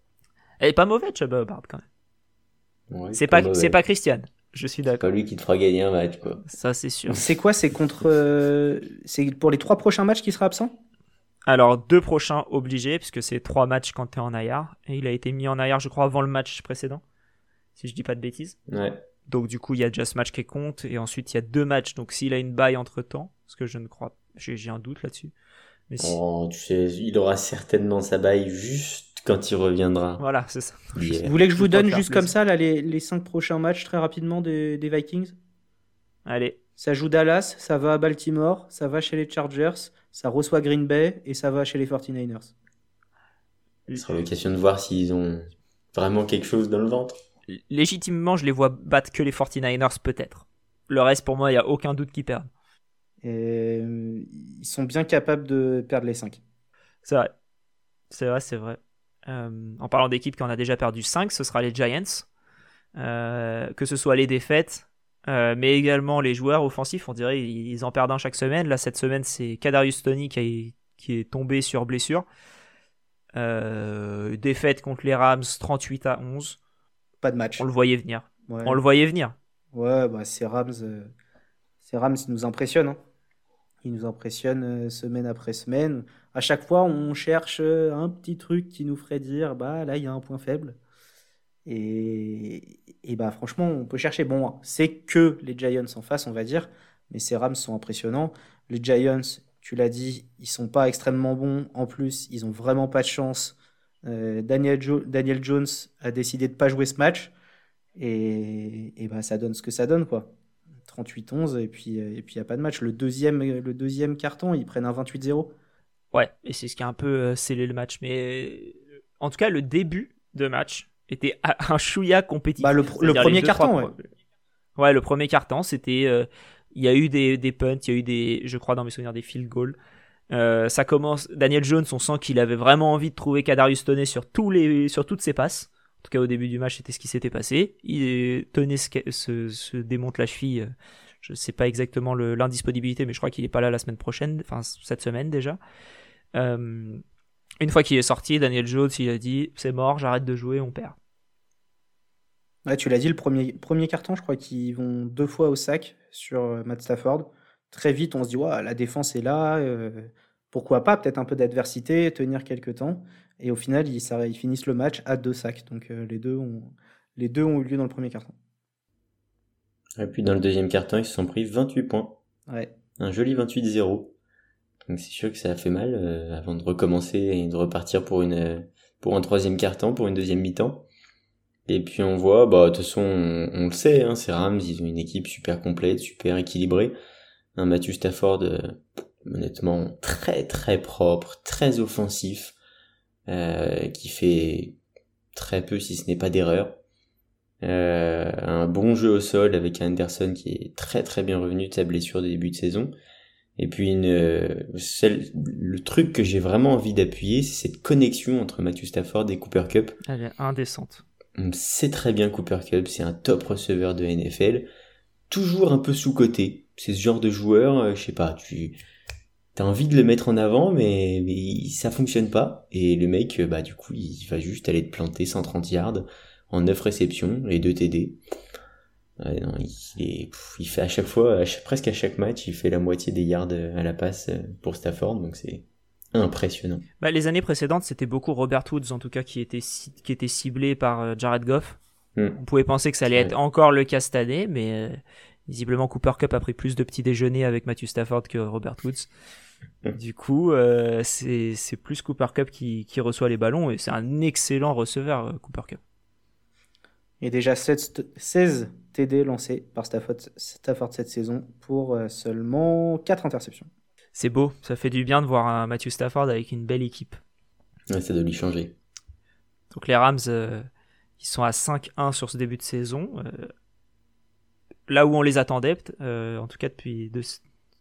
Elle est pas mauvais Chuba Hubbard quand même. c'est pas, c'est pas Christian. Je suis d'accord. pas lui qui te fera gagner un match, quoi. Ça, c'est sûr. C'est quoi C'est contre. Euh, c'est pour les trois prochains matchs qu'il sera absent? Alors, deux prochains obligés, puisque c'est trois matchs quand tu es en IR. Et il a été mis en IR, je crois, avant le match précédent. Si je dis pas de bêtises. Ouais. Donc, du coup, il y a déjà ce match qui compte. Et ensuite, il y a deux matchs. Donc, s'il a une baille entre temps, parce que je ne crois. J'ai un doute là-dessus. Mais oh, tu sais, il aura certainement sa baille juste quand il reviendra. Voilà, c'est ça. Vous voulez que je vous donne juste comme ça là, les, les cinq prochains matchs très rapidement des, des, Vikings? Allez. Ça joue Dallas, ça va à Baltimore, ça va chez les Chargers, ça reçoit Green Bay et ça va chez les 49ers. Ce sera l'occasion de voir s'ils ont vraiment quelque chose dans le ventre. Légitimement, je les vois battre que les 49ers peut-être. Le reste, pour moi, il n'y a aucun doute qu'ils perdent. Et ils sont bien capables de perdre les 5. C'est vrai. C'est vrai, c'est vrai. Euh, en parlant d'équipes qui en a déjà perdu 5, ce sera les Giants. Euh, que ce soit les défaites, euh, mais également les joueurs offensifs, on dirait ils en perdent un chaque semaine. Là, cette semaine, c'est Kadarius Tony qui, est tombé sur blessure. défaite contre les Rams 38 à 11. Pas de match. On le voyait venir. On le voyait venir. Ouais, bah, ces Rams, ces Rams nous impressionnent. Hein. Ils nous impressionnent semaine après semaine à chaque fois, on cherche euh, un petit truc qui nous ferait dire, bah là, il y a un point faible. Et, et bah franchement, on peut chercher. Bon, c'est que les Giants en face, on va dire, mais ces Rams sont impressionnants. Les Giants, tu l'as dit, ils sont pas extrêmement bons. En plus, ils ont vraiment pas de chance. Euh, Daniel, Daniel, Jones a décidé de pas jouer ce match. Et, et bah, ça donne ce que ça donne, quoi. 38-11, et puis il et puis n'y a pas de match. Le deuxième, le deuxième carton, ils prennent un 28-0. Ouais, et c'est ce qui a un peu scellé le match. Mais en tout cas, le début de match était un chouïa compétitif. Bah, le, premier carton, ouais. Ouais, le premier carton, c'était. il y a eu des, des punts, il y a eu des, je crois dans mes souvenirs, des field goals. Euh, ça commence. Daniel Jones, on sent qu'il avait vraiment envie de trouver Kadarius Toney sur, tous les, sur toutes ses passes. Tout cas, au début du match, c'était ce qui s'était passé. Il, se, se, démonte la cheville. Je sais pas exactement l'indisponibilité, mais je crois qu'il est pas là la semaine prochaine, enfin cette semaine déjà. Euh, une fois qu'il est sorti, Daniel Jones, il a dit c'est mort, j'arrête de jouer, on perd. Tu l'as dit, le premier, premier carton, je crois qu'ils vont deux fois au sac sur euh, Matt Stafford très vite, on se dit, ouais, la défense est là, euh, pourquoi pas, peut-être un peu d'adversité, tenir quelques temps. Et au final, ils, ça, ils finissent le match à deux sacs. Donc euh, les, deux ont, les deux ont eu lieu dans le premier carton. Et puis dans le deuxième carton, ils se sont pris 28 points. Ouais. Un joli 28-0. Donc c'est sûr que ça a fait mal euh, avant de recommencer et de repartir pour une pour un troisième carton, pour une deuxième mi-temps. Et puis on voit, bah de toute façon on, le sait, hein, ces Rams, ils ont une équipe super complète, super équilibrée un Matthew Stafford euh, honnêtement très très propre, très offensif, euh, qui fait très peu si ce n'est pas d'erreur. Euh, un bon jeu au sol avec Anderson qui est très très bien revenu de sa blessure de début de saison. Et puis une, le truc que j'ai vraiment envie d'appuyer, c'est cette connexion entre Matthew Stafford et Cooper Cup. Elle est indécente. C'est très bien Cooper Cup, c'est un top receveur de NFL, toujours un peu sous-coté, c'est ce genre de joueur, euh, je sais pas, tu as envie de le mettre en avant, mais, mais ça fonctionne pas. Et le mec, euh, bah du coup, il va juste aller te planter 130 yards en 9 réceptions et 2 TD. non, il, il, fait à chaque fois, presque à chaque match, il fait la moitié des yards à la passe euh, pour Stafford, donc c'est impressionnant. Bah, les années précédentes, c'était beaucoup Robert Woods en tout cas qui était, qui était ciblé par Jared Goff. Hmm. On pouvait penser que ça allait être encore le cas cette année, mais Visiblement, Cooper Cup a pris plus de petits déjeuners avec Matthew Stafford que Robert Woods. Du coup, euh, c'est plus Cooper Cup qui, qui, reçoit les ballons et c'est un excellent receveur, euh, Cooper Cup. Et déjà 16 TD lancés par Stafford, Stafford cette saison pour euh, seulement 4 interceptions. C'est beau, ça fait du bien de voir un Matthew Stafford avec une belle équipe. Ouais, ça doit lui changer. Donc les Rams, ils sont à 5-1 sur ce début de saison là où on les attendait, euh, en tout cas depuis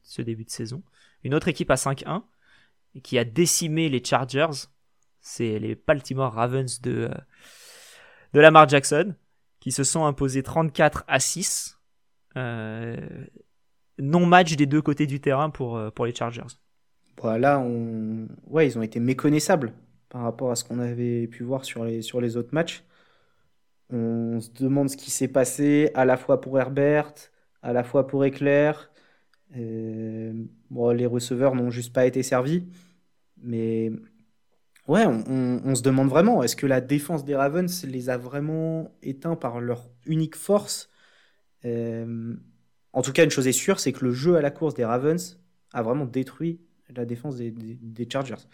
ce début de saison. Une autre équipe à 5-1 qui a décimé les Chargers, c'est les Baltimore Ravens de, euh, Lamar Jackson, qui se sont imposés 34 à 6. Euh, non-match des deux côtés du terrain pour, pour les Chargers. Voilà, ils ont été méconnaissables par rapport à ce qu'on avait pu voir sur les, sur les autres matchs. On se demande ce qui s'est passé à la fois pour Herbert, à la fois pour Eclair. Euh, bon, les receveurs n'ont juste pas été servis. Mais ouais, on, se demande vraiment, est-ce que la défense des Ravens les a vraiment éteints par leur unique force? Euh, En tout cas, une chose est sûre, c'est que le jeu à la course des Ravens a vraiment détruit la défense des, Chargers.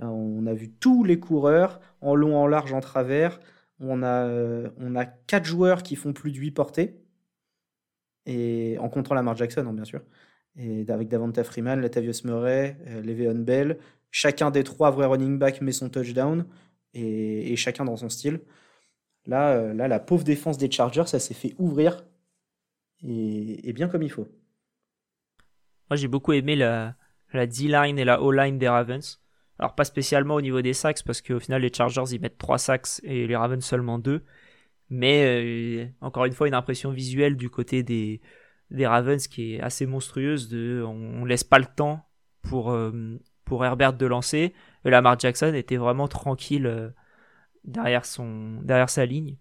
on a vu tous les coureurs, en long, en large, en travers, on a, euh, on a 4 joueurs qui font plus de 8 portées, et en comptant Lamar Jackson, hein, bien sûr. Et avec Davante Freeman, Latavius Murray, euh, Le'Veon Bell. Chacun des trois vrais running backs met son touchdown, et, chacun dans son style. Là, euh, là, la pauvre défense des Chargers, ça s'est fait ouvrir, et, bien comme il faut. Moi, j'ai beaucoup aimé la, D-line et la O-line des Ravens. Alors pas spécialement au niveau des sacs parce qu'au final les Chargers ils mettent 3 sacs et les Ravens seulement 2. Mais euh, encore une fois une impression visuelle du côté des, des Ravens qui est assez monstrueuse. De, on, laisse pas le temps pour, euh, pour Herbert de lancer. Lamar Jackson était vraiment tranquille euh, derrière, son, derrière sa ligne.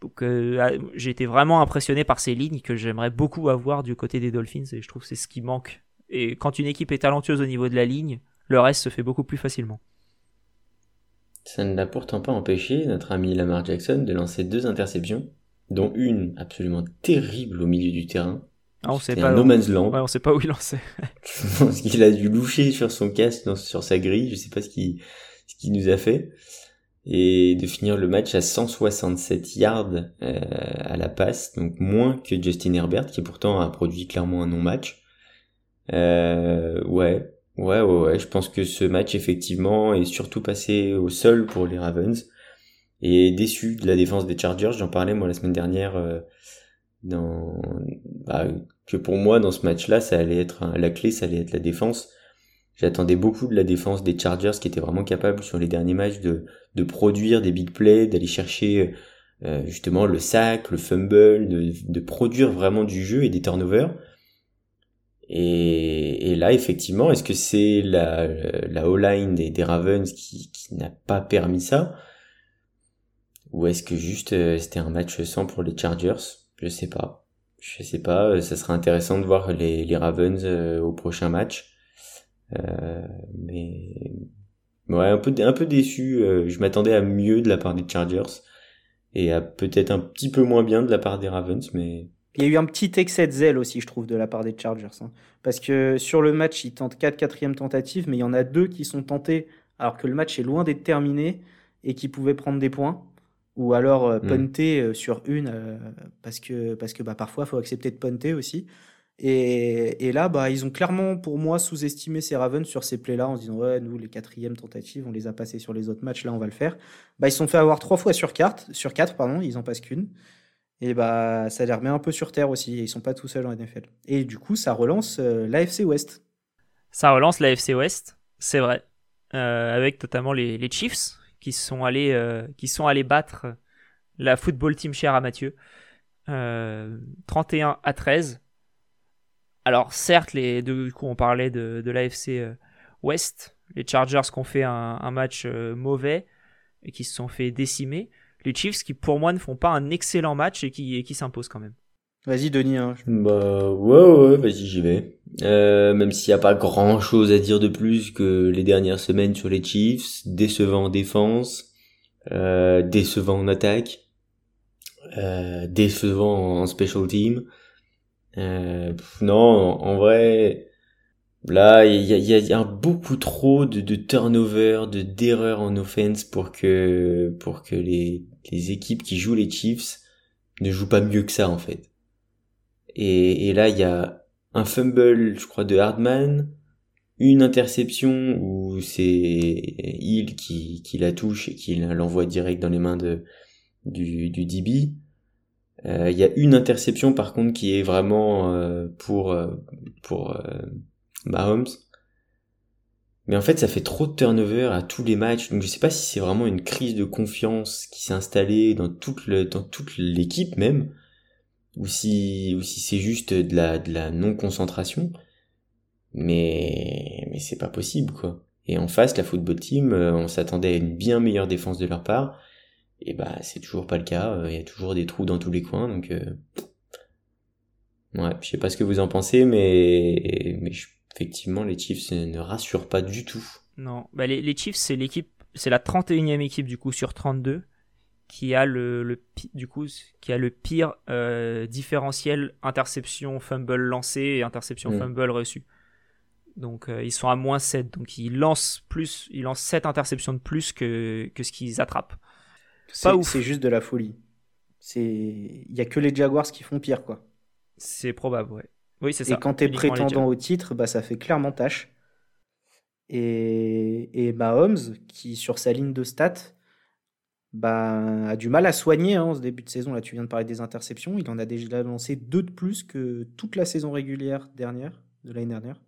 Donc ah, j'ai été vraiment impressionné par ces lignes que j'aimerais beaucoup avoir du côté des Dolphins et je trouve que c'est ce qui manque. Et quand une équipe est talentueuse au niveau de la ligne, le reste se fait beaucoup plus facilement. Ça ne l'a pourtant pas empêché, notre ami Lamar Jackson, de lancer deux interceptions, dont une absolument terrible au milieu du terrain. Ah, on sait pas. Un no man's land. Ouais, on sait pas où il lançait. je pense qu'il a dû loucher sur son casque, sur sa grille, je sais pas ce qu'il ce qu'il nous a fait. Et de finir le match à 167 yards euh, à la passe, donc moins que Justin Herbert, qui pourtant a produit clairement un non-match. Euh, ouais, Ouais, ouais, ouais. Je pense que ce match, effectivement, est surtout passé au sol pour les Ravens. Et déçu de la défense des Chargers. J'en parlais, moi, la semaine dernière, euh, dans, bah, que pour moi, dans ce match-là, ça allait être, la clé, ça allait être la défense. J'attendais beaucoup de la défense des Chargers qui était vraiment capable sur les derniers matchs de, de produire des big plays, d'aller chercher euh, justement le sac, le fumble, de, de, produire vraiment du jeu et des turnovers. Et, et là, effectivement, est-ce que c'est la, la O-line des, des, Ravens qui, qui n'a pas permis ça? Ou est-ce que juste euh, c'était un match sans pour les Chargers? Je sais pas. Je sais pas, ça serait intéressant de voir les, Ravens euh, au prochain match. Euh, mais ouais, un peu, un peu déçu. Euh, je m'attendais à mieux de la part des Chargers et à peut-être un petit peu moins bien de la part des Ravens, mais il y a eu un petit excès de zèle aussi, je trouve, de la part des Chargers. Hein. Parce que sur le match, ils tentent 4 quatrièmes tentatives, mais il y en a deux qui sont tentés alors que le match est loin d'être terminé et qui pouvaient prendre des points. Ou alors euh, mm. punter sur une, parce que, parce que bah, parfois, il faut accepter de punter aussi. Et, là, bah, ils ont clairement, pour moi, sous-estimé ces Ravens sur ces plays-là en se disant Ouais, nous, les quatrièmes tentatives, on les a passées sur les autres matchs, là, on va le faire. Bah, ils se sont fait avoir trois fois sur, carte, sur quatre, pardon, ils en passent qu'une. Et bah, ça les remet un peu sur terre aussi. Et ils sont pas tout seuls en NFL. Et du coup, ça relance euh, l'AFC West. Ça relance l'AFC West, c'est vrai. Euh, avec notamment les, les, Chiefs qui sont, allés, euh, qui sont allés battre la football team chère à Mathieu. 31 à 13 alors certes, les deux, du coup, on parlait de, de l'AFC euh, West, les Chargers qui ont fait un, match euh, mauvais et qui se sont fait décimer. Les Chiefs qui, pour moi, ne font pas un excellent match et qui, qui s'imposent quand même. Vas-y, Denis. Hein. Bah ouais, ouais, vas-y, j'y vais. Euh, même s'il n'y a pas grand-chose à dire de plus que les dernières semaines sur les Chiefs, décevant en défense, décevant en attaque, décevant en special team. Euh, non, en vrai, là, il y a, y a, beaucoup trop de, de turnover, de d'erreurs en offense pour que pour que les, les équipes qui jouent les Chiefs ne jouent pas mieux que ça en fait. Et, et là, il y a un fumble, je crois, de Hardman, une interception où c'est Hill qui, qui la touche et qui l'envoie direct dans les mains de, du, du DB. Euh, il y a une interception par contre qui est vraiment euh, pour euh, pour Mahomes. Mais en fait, ça fait trop de turnover à tous les matchs. Donc je sais pas si c'est vraiment une crise de confiance qui s'est installée dans toute dans toute l'équipe même, ou si ou si c'est juste de la de la non concentration. Mais mais c'est pas possible quoi. Et en face, la football team, on s'attendait à une bien meilleure défense de leur part et bah c'est toujours pas le cas, euh, il y a toujours des trous dans tous les coins, donc euh... ouais, je sais pas ce que vous en pensez, mais mais effectivement les Chiefs ne rassurent pas du tout. Non, bah les, les Chiefs c'est l'équipe, c'est la 31e équipe du coup sur 32 qui a le, le du coup qui a le pire euh, différentiel interception fumble lancé et interception mm. fumble reçu. Donc euh, ils sont à moins 7 donc ils lancent plus ils lancent 7 interceptions de plus que que ce qu'ils attrapent. C'est juste de la folie. C'est il y a que les Jaguars qui font pire quoi. C'est probable, ouais. Oui, c'est ça. Et quand tu es prétendant au titre, bah ça fait clairement tâche. Et, et Mahomes, qui sur sa ligne de stats, bah, a du mal à soigner hein, en ce début de saison. Là, tu viens de parler des interceptions. Il en a déjà lancé deux de plus que toute la saison régulière dernière, de l'année dernière.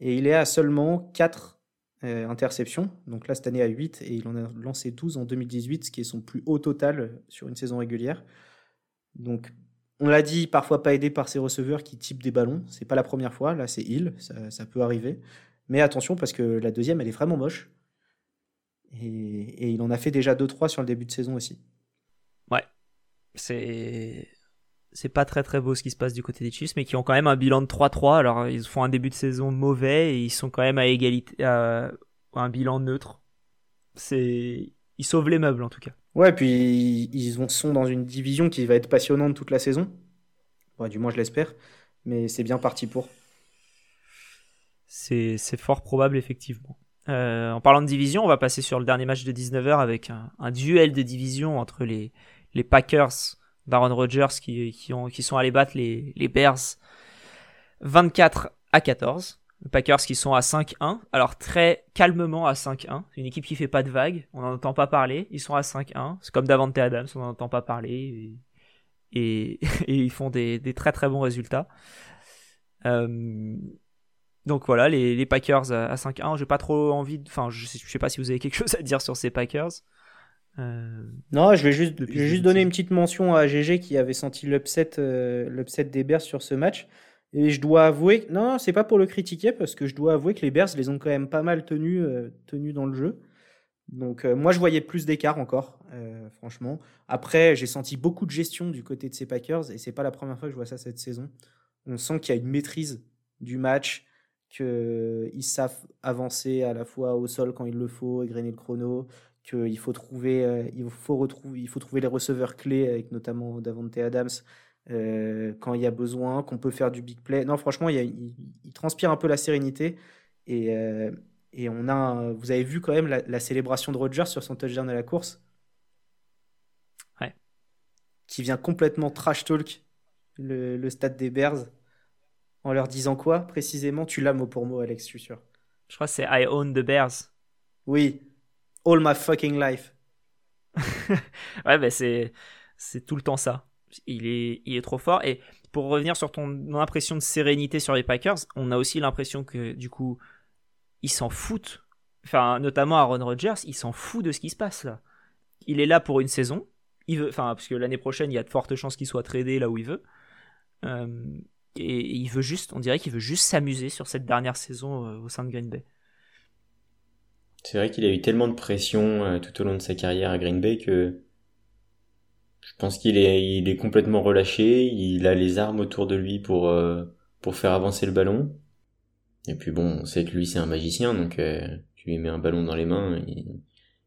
Et il est à seulement 4 euh, interceptions. Donc là, cette année à 8 et il en a lancé 12 en 2018, ce qui est son plus haut total sur une saison régulière. Donc on l'a dit, parfois pas aidé par ses receveurs qui typent des ballons. C'est pas la première fois, là c'est Hill, ça, peut arriver. Mais attention parce que la deuxième, elle est vraiment moche. Et, et il en a fait déjà 2-3 sur le début de saison aussi. Ouais, c'est c'est pas très très beau ce qui se passe du côté des Chiefs, mais qui ont quand même un bilan de 3-3. Alors ils font un début de saison mauvais et ils sont quand même à égalité, à un bilan neutre. C'est, ils sauvent les meubles en tout cas. Ouais, puis ils sont dans une division qui va être passionnante toute la saison. du moins je l'espère, mais c'est bien parti pour. C'est fort probable effectivement. Euh, en parlant de division, on va passer sur le dernier match de 19h avec un, duel de division entre les, Packers d'Aaron Rodgers qui, qui, qui sont allés battre les, Bears 24 à 14. Les Packers qui sont à 5-1. Alors très calmement à 5-1. Une équipe qui fait pas de vagues. On n'en entend pas parler. Ils sont à 5-1. C'est comme Davante Adams. On n'en entend pas parler. Et, ils font des, très très bons résultats. Euh, donc voilà, les, Packers à, 5-1. J'ai pas trop envie. Enfin, je sais, sais pas si vous avez quelque chose à dire sur ces Packers. Euh, non, je vais juste, juste donner une petite mention à GG qui avait senti l'upset euh, des Bears sur ce match. Et je dois avouer, non, c'est pas pour le critiquer parce que je dois avouer que les Bears les ont quand même pas mal tenus, euh, tenus dans le jeu. Donc moi je voyais plus d'écart encore, franchement. Après j'ai senti beaucoup de gestion du côté de ces Packers et c'est pas la première fois que je vois ça cette saison. On sent qu'il y a une maîtrise du match, qu'ils savent avancer à la fois au sol quand il le faut, égrener le chrono, qu'il faut trouver, euh, il faut retrouver, il faut trouver les receveurs clés avec notamment Davante Adams euh, quand il y a besoin, qu'on peut faire du big play. Non, franchement, il, il, transpire un peu la sérénité et, euh, et on a, vous avez vu quand même la, célébration de Rodgers sur son touchdown à la course, ouais. qui vient complètement trash talk le, le stade des Bears en leur disant quoi précisément? Tu l'as mot pour mot, Alex, je suis sûr. Je crois que c'est I own the Bears. Oui, all my fucking life. ouais, ben c'est c'est tout le temps ça. Il est il est trop fort et pour revenir sur ton impression de sérénité sur les Packers, on a aussi l'impression que du coup ils s'en foutent. Enfin, notamment Aaron Rodgers, il s'en fout de ce qui se passe là. Il est là pour une saison. Il veut, enfin, parce que l'année prochaine, il y a de fortes chances qu'il soit tradé là où il veut. Euh, et il veut juste, on dirait qu'il veut juste s'amuser sur cette dernière saison euh, au sein de Green Bay. C'est vrai qu'il a eu tellement de pression euh, tout au long de sa carrière à Green Bay que je pense qu'il est, il complètement relâché. Il a les armes autour de lui pour, euh, faire avancer le ballon. Et puis bon, on sait que lui c'est un magicien, donc tu lui mets un ballon dans les mains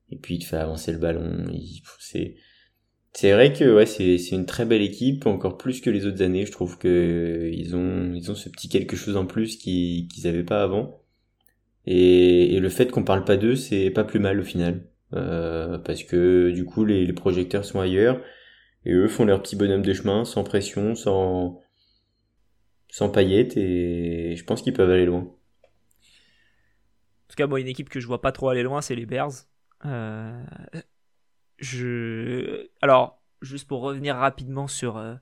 et, puis il te fait avancer le ballon. C'est c'est vrai que ouais, c'est une très belle équipe, encore plus que les autres années. Je trouve que ont ils ont ce petit quelque chose en plus qu'ils qu'ils avaient pas avant. Et, le fait qu'on parle pas d'eux, c'est pas plus mal au final, euh, parce que du coup les, projecteurs sont ailleurs et eux font leur petit bonhomme de chemin sans pression, sans sans paillettes et je pense qu'ils peuvent aller loin. En tout cas, moi, une équipe que je vois pas trop aller loin, c'est les Bears. Euh, Alors, juste pour revenir rapidement sur, euh,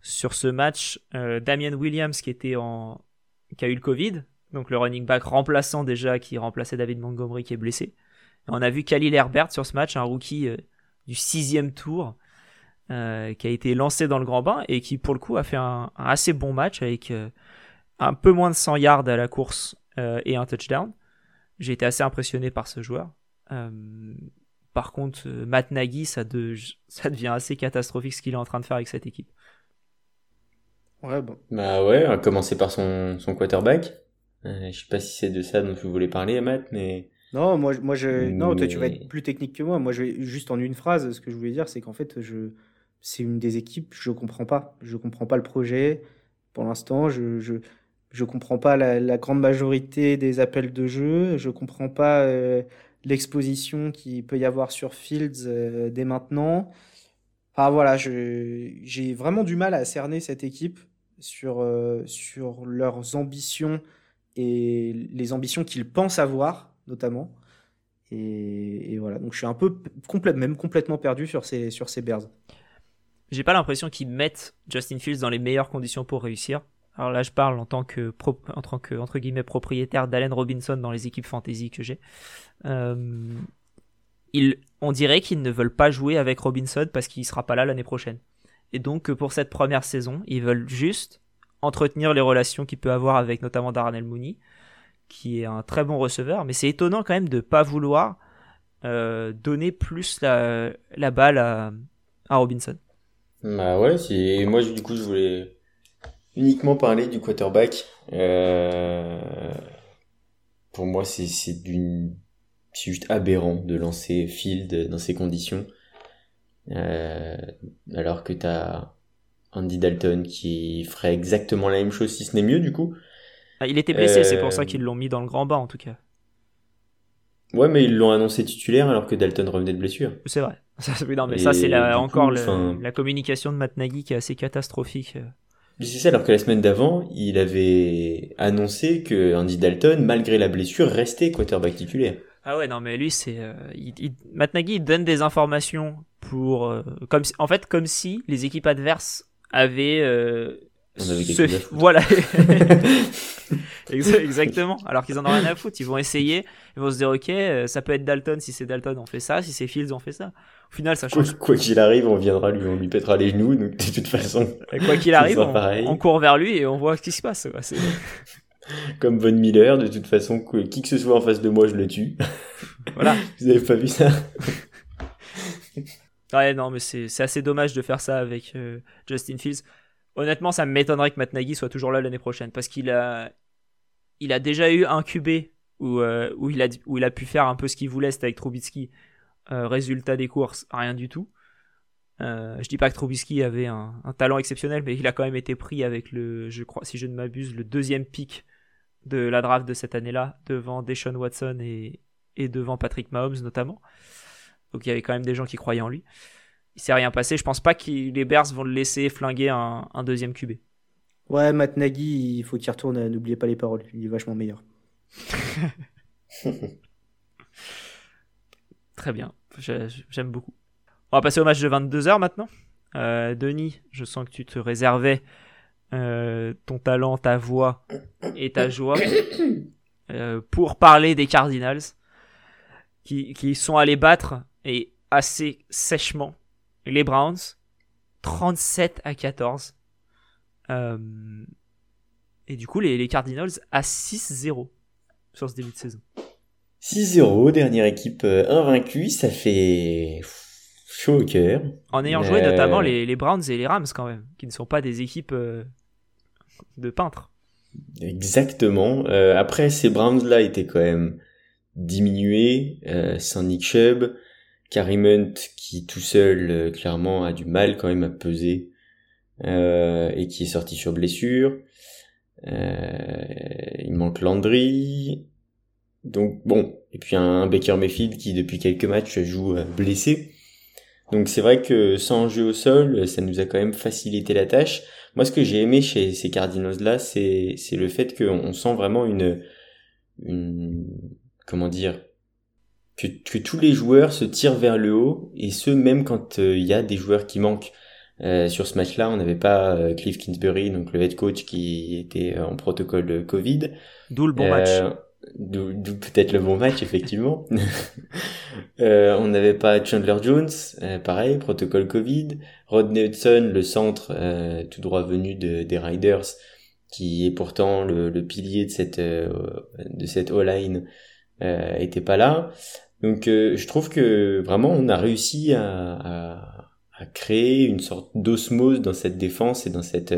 sur ce match, euh, Damien Williams qui était en qui a eu le Covid, donc le running back remplaçant déjà qui remplaçait David Montgomery qui est blessé. on a vu Khalil Herbert sur ce match, un rookie euh, du sixième tour, qui a été lancé dans le grand bain et qui pour le coup a fait un assez bon match avec un peu moins de 100 yards à la course et un touchdown. J'ai été assez impressionné par ce joueur. Par contre, euh, Matt Nagy, ça, ça devient assez catastrophique ce qu'il est en train de faire avec cette équipe. Ouais, bon. Bah ouais, à commencer par son, son quarterback. Euh, je sais pas si c'est de ça dont vous voulez parler, Matt, mais. Non, moi, moi je... non, toi, tu vas être plus technique que moi. Moi, je vais juste en une phrase. Ce que je voulais dire, c'est qu'en fait, je... c'est une des équipes, je comprends pas. Je comprends pas le projet. Pour l'instant, je, je, je comprends pas la, grande majorité des appels de jeu. Je comprends pas euh, l'exposition qu'il peut y avoir sur Fields euh, dès maintenant. Enfin voilà, j'ai vraiment du mal à cerner cette équipe sur, euh, sur leurs ambitions et les ambitions qu'ils pensent avoir, notamment. Et, voilà, donc je suis un peu même complètement perdu sur ces, sur ces Bears. J'ai pas l'impression qu'ils mettent Justin Fields dans les meilleures conditions pour réussir. Alors là, je parle en tant que, en tant que entre guillemets propriétaire d'Allen Robinson dans les équipes fantasy que j'ai. Euh, on dirait qu'ils ne veulent pas jouer avec Robinson parce qu'il sera pas là l'année prochaine. Et donc pour cette première saison, ils veulent juste entretenir les relations qu'il peut avoir avec notamment Darnell Mooney, qui est un très bon receveur. Mais c'est étonnant quand même de pas vouloir euh, donner plus la, la balle à, à Robinson. Bah ouais, moi du coup je voulais uniquement parler du quarterback. Euh, pour moi, c'est juste aberrant de lancer Field dans ces conditions. Euh, alors que t'as Andy Dalton qui ferait exactement la même chose si ce n'est mieux du coup. Ah, il était blessé, c'est pour ça euh, qu'ils l'ont mis dans le grand bas en tout cas. Ouais, mais ils l'ont annoncé titulaire alors que Dalton revenait de blessure. C'est vrai. Ça, mais ça c'est encore la communication de Matt Nagy qui est assez catastrophique. C'est ça, alors que la semaine d'avant, il avait annoncé que Andy Dalton, malgré la blessure, restait quarterback titulaire. Ah ouais, non, mais lui, c'est. Euh, il, Matt Nagy, il donne des informations pour. Euh, comme en fait, comme si les équipes adverses avaient. Euh, On avait quelque Voilà. Exactement. Alors qu'ils en ont rien à foutre. Ils vont essayer. Ils vont se dire, ok, euh, ça peut être Dalton. Si c'est Dalton, on fait ça. Si c'est Fields, on fait ça. Au final, ça change. Quoi qu'il arrive, on viendra lui, on lui pètera les genoux. Donc, de toute façon. quoi qu'il arrive, on, on, court vers lui et on voit ce qui se passe. Comme Von Miller, de toute façon, qui que ce soit en face de moi, je le tue. Voilà. Vous avez pas vu ça? Ouais, non, mais c'est assez dommage de faire ça avec euh, Justin Fields. Honnêtement, ça m'étonnerait que Matt Nagy soit toujours là l'année prochaine parce qu'il a, il a déjà eu un QB où, euh, où, il a, où il a pu faire un peu ce qu'il voulait, c'était avec Trubisky. Euh, résultat des courses, rien du tout. je dis pas que Trubisky avait un, un, talent exceptionnel, mais il a quand même été pris avec le, je crois, si je ne m'abuse, le deuxième pick de la draft de cette année-là, devant Deshaun Watson et, et devant Patrick Mahomes notamment. Donc il y avait quand même des gens qui croyaient en lui. Il s'est rien passé. Je pense pas que les Bears vont le laisser flinguer un, deuxième QB. Ouais, Matt Nagy, il faut qu'il retourne. N'oubliez pas les paroles. Il est vachement meilleur. Très bien. J'aime beaucoup. On va passer au match de 22h maintenant. Euh, Denis, je sens que tu te réservais euh, ton talent, ta voix et ta joie euh, pour parler des Cardinals qui, sont allés battre et assez sèchement les Browns 37 à 14 euh, et du coup les Cardinals à 6-0 sur ce début de saison 6-0 dernière équipe invaincue ça fait chaud au cœur en ayant joué notamment les, les, Browns et les Rams quand même qui ne sont pas des équipes de peintre. Exactement. Euh, après, ces Browns-là étaient quand même diminués, euh, sans Nick Chubb, Karim Hunt qui tout seul euh, clairement a du mal quand même à peser euh, et qui est sorti sur blessure. il manque Landry. Donc bon, et puis un Baker Mayfield qui depuis quelques matchs joue blessé. Donc c'est vrai que sans jeu au sol, ça nous a quand même facilité la tâche. Moi, ce que j'ai aimé chez ces Cardinals-là, c'est, c'est le fait qu'on sent vraiment une, une, comment dire, que, que tous les joueurs se tirent vers le haut, et ce, même quand euh, il y a des joueurs qui manquent. Euh, sur ce match-là, on n'avait pas euh, Cliff Kingsbury, donc le head coach qui était en protocole Covid. D'où le bon match. D'où peut-être le bon match, effectivement. euh, on n'avait pas Chandler Jones, euh, pareil, protocole Covid. Rodney Hudson, le centre euh, tout droit venu de, des Riders, qui est pourtant le, le pilier de cette euh, de cette O-line, était pas là. Donc je trouve que vraiment on a réussi à, à, à créer une sorte d'osmose dans cette défense et dans cette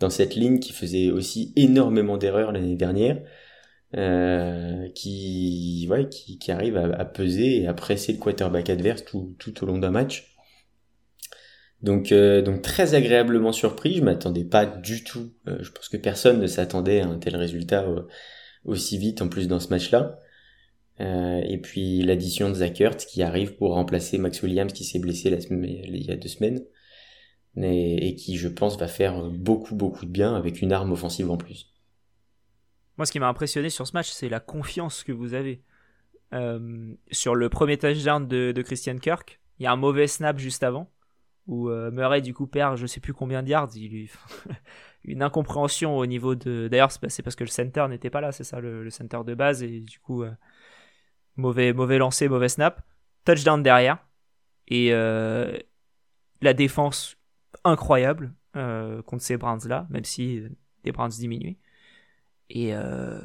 dans cette ligne qui faisait aussi énormément d'erreurs l'année dernière. Euh, qui, ouais, qui, qui arrive à, à, peser et à presser le quarterback adverse tout, tout au long d'un match. Donc, euh, donc très agréablement surpris. Je m'attendais pas du tout. Euh, je pense que personne ne s'attendait à un tel résultat aussi vite en plus dans ce match-là. et puis l'addition de Zach Ertz qui arrive pour remplacer Max Williams qui s'est blessé la semaine, il y a deux semaines et, et qui je pense va faire beaucoup beaucoup de bien avec une arme offensive en plus. Moi, ce qui m'a impressionné sur ce match, c'est la confiance que vous avez. Euh, sur le premier touchdown de, de, Christian Kirk, il y a un mauvais snap juste avant, où euh, Murray, du coup, perd je sais plus combien de yards. Il une incompréhension au niveau de. D'ailleurs, c'est parce que le center n'était pas là, c'est ça, le, center de base, et du coup, euh, mauvais, mauvais lancer, mauvais snap. Touchdown derrière. Et euh, la défense incroyable euh, contre ces Browns-là, même si les Browns diminuaient. Et, euh,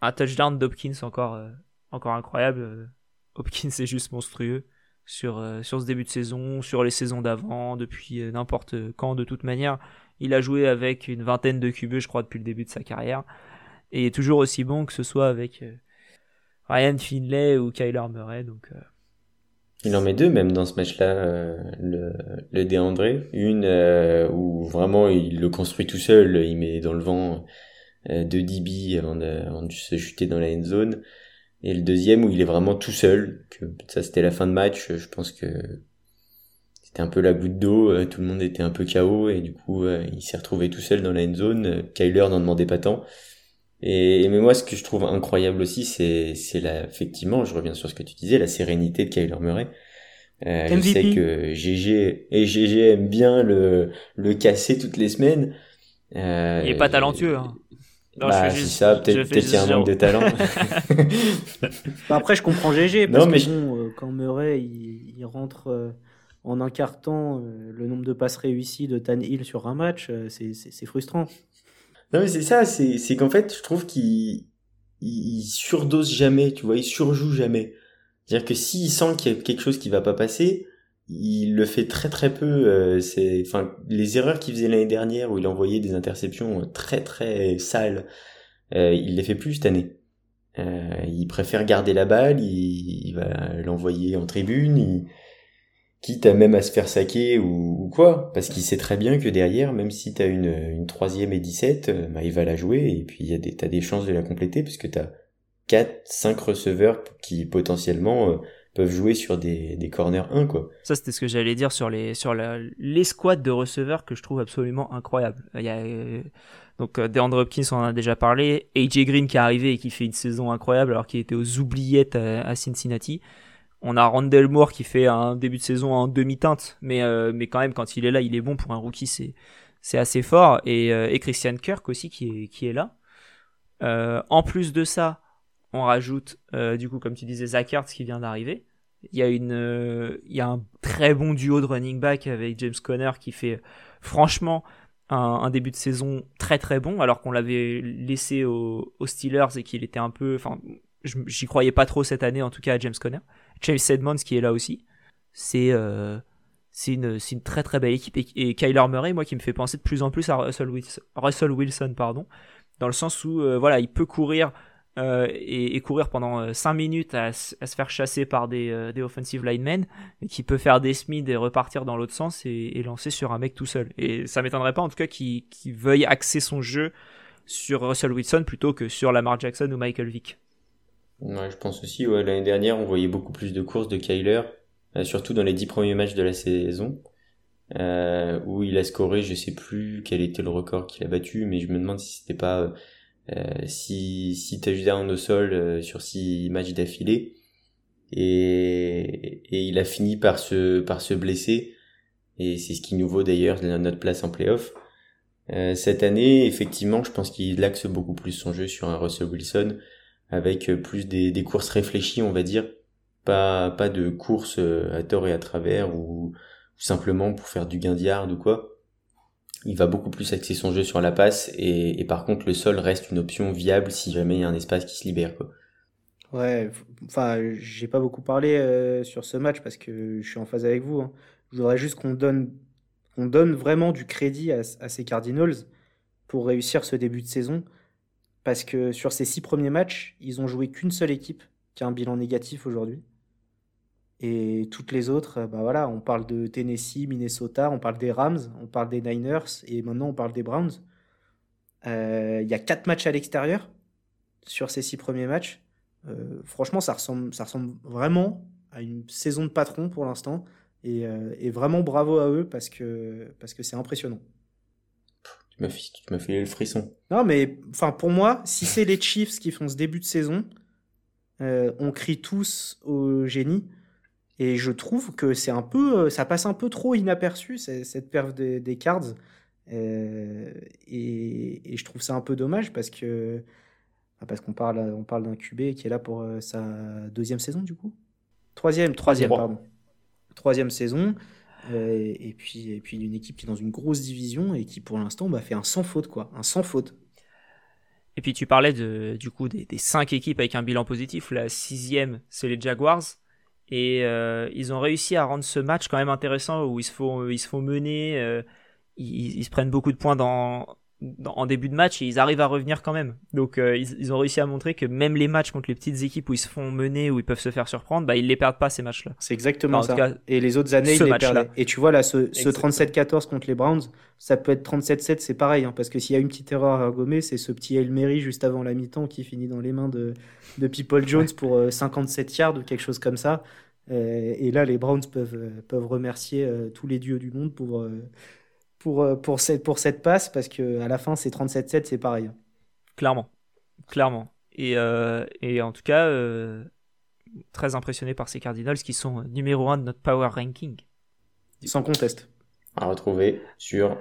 un touchdown d'Hopkins encore, euh, encore incroyable. Hopkins est juste monstrueux sur, euh, sur ce début de saison, sur les saisons d'avant, depuis n'importe quand de toute manière. Il a joué avec une vingtaine de QB, je crois, depuis le début de sa carrière. Et est toujours aussi bon que ce soit avec Ryan Finlay ou Kyler Murray. Donc, il en met deux même dans ce match-là, le, le DeAndre. Une où vraiment il le construit tout seul, il met dans le vent euh, de DB avant de, se jeter dans la end zone. Et le deuxième où il est vraiment tout seul, que ça c'était la fin de match, je pense que c'était un peu la goutte d'eau, tout le monde était un peu KO et du coup il s'est retrouvé tout seul dans la end zone. Kyler n'en demandait pas tant. Et mais moi ce que je trouve incroyable aussi c'est c'est la effectivement, je reviens sur ce que tu disais, la sérénité de Kyler Murray. Euh, je sais que GG et GG aime bien le le casser toutes les semaines. Euh, il est pas talentueux. Hein. Non, bah, c'est ça, peut-être qu'il y a un manque de talent. bah, après, je comprends GG, parce non, mais que bon, euh, quand Murray, il, il rentre euh, en euh, le nombre de passes réussies de Tan Hill sur un match, c'est frustrant. Non, mais c'est ça, c'est qu'en fait, je trouve qu'il il, surdose jamais, tu vois, il surjoue jamais. C'est-à-dire que s'il sent qu'il y a quelque chose qui va pas passer, il le fait très très peu. Euh, c'est, enfin, les erreurs qu'il faisait l'année dernière où il envoyait des interceptions très très sales, euh, il les fait plus cette année. Euh, il préfère garder la balle, il, va l'envoyer en tribune, il, quitte à même à se faire saquer ou, quoi, parce qu'il sait très bien que derrière, même si t'as une, une troisième et 17, euh, bah, il va la jouer et puis y a des, t'as des chances de la compléter puisque t'as 4, 5 receveurs qui potentiellement euh, peuvent jouer sur des, des corners 1 quoi. Ça c'était ce que j'allais dire sur les sur les squads de receveurs que je trouve absolument incroyables. Il y a euh, donc DeAndre Hopkins on en a déjà parlé, AJ Green qui est arrivé et qui fait une saison incroyable alors qu'il était aux oubliettes à, Cincinnati. On a Randall Moore qui fait un début de saison en demi-teinte, mais mais quand même quand il est là, il est bon pour un rookie, c'est c'est assez fort et, et Christian Kirk aussi qui est qui est là. en plus de ça, on rajoute, euh, du coup, comme tu disais, Zach Ertz qui vient d'arriver. Il y, a une, euh, il y a un très bon duo de running back avec James Conner qui fait franchement un, début de saison très très bon, alors qu'on l'avait laissé aux, Steelers et qu'il était un peu. Enfin, j'y croyais pas trop cette année, en tout cas à James Conner. Chase Edmonds qui est là aussi. C'est. Euh, une, très très belle équipe. Et, Kyler Murray, moi, qui me fait penser de plus en plus à Russell Wilson, pardon, dans le sens où voilà, il peut courir euh, et, courir pendant 5 euh, minutes à, se faire chasser par des, euh, offensive linemen, et qui peut faire des smids et repartir dans l'autre sens et, lancer sur un mec tout seul. Et ça m'étonnerait pas en tout cas qu'il veuille axer son jeu sur Russell Wilson plutôt que sur Lamar Jackson ou Michael Vick. Ouais, je pense aussi, ouais, l'année dernière, on voyait beaucoup plus de courses de Kyler, surtout dans les 10 premiers matchs de la saison, où il a scoré, je sais plus quel était le record qu'il a battu, mais je me demande si c'était pas euh, si si touchdown au sol euh, sur six matchs d'affilée. Et, et il a fini par se par se blesser. Et c'est ce qui nous vaut d'ailleurs notre place en playoff. Euh, cette année, effectivement, je pense qu'il axe beaucoup plus son jeu sur un Russell Wilson avec plus des, courses réfléchies, on va dire, pas pas de courses à tort et à travers ou, simplement pour faire du gain de yard ou quoi il va beaucoup plus axer son jeu sur la passe et, par contre le sol reste une option viable si jamais il y a un espace qui se libère quoi. Ouais, enfin j'ai pas beaucoup parlé euh, sur ce match parce que je suis en phase avec vous. Hein. Je voudrais juste qu'on donne qu'on donne vraiment du crédit à, ces Cardinals pour réussir ce début de saison parce que sur ces six premiers matchs ils ont joué qu'une seule équipe qui a un bilan négatif aujourd'hui. Et toutes les autres, bah voilà, on parle de Tennessee, Minnesota, on parle des Rams, on parle des Niners et maintenant on parle des Browns. Euh, il y a quatre matchs à l'extérieur sur ces six premiers matchs. Euh, franchement, ça ressemble, ça ressemble vraiment à une saison de patron pour l'instant. Et, euh, vraiment bravo à eux parce que parce que c'est impressionnant. Tu m'as fait, tu m'as fait le frisson. Non, mais enfin pour moi, si c'est les Chiefs qui font ce début de saison, on crie tous au génie. Et je trouve que c'est un peu, euh, ça passe un peu trop inaperçu cette perte des, cards. Euh, et, je trouve ça un peu dommage parce que parce qu'on parle, on parle d'un QB qui est là pour euh, sa deuxième saison du coup, troisième, troisième, pardon, troisième saison. Et puis et puis une équipe qui est dans une grosse division et qui pour l'instant bah, fait un sans faute quoi, un sans faute. Et puis tu parlais de, du coup des, cinq équipes avec un bilan positif. La sixième, c'est les Jaguars. Et euh, ils ont réussi à rendre ce match quand même intéressant où ils se font, ils mener, euh, ils, ils, se prennent beaucoup de points dans, en début de match et ils arrivent à revenir quand même. Donc euh, ils, ils, ont réussi à montrer que même les matchs contre les petites équipes où ils se font mener, où ils peuvent se faire surprendre, bah, ils les perdent pas ces matchs-là. C'est exactement ça. et les autres années, ils les perdaient. Et tu vois là, ce, ce 37-14 contre les Browns, ça peut être 37-7, c'est pareil. Hein, parce que s'il y a une petite erreur à gommer, c'est ce petit El Mary juste avant la mi-temps qui finit dans les mains de, de People Jones pour 57 yards ou quelque chose comme ça. et là, les Browns peuvent, peuvent remercier tous les dieux du monde pour, pour, pour, cette, pour cette passe, parce qu'à la fin, c'est 37-7, c'est pareil. Clairement. Clairement. Et, et en tout cas, très impressionné par ces Cardinals qui sont numéro 1 de notre power ranking. Sans conteste. À retrouver sur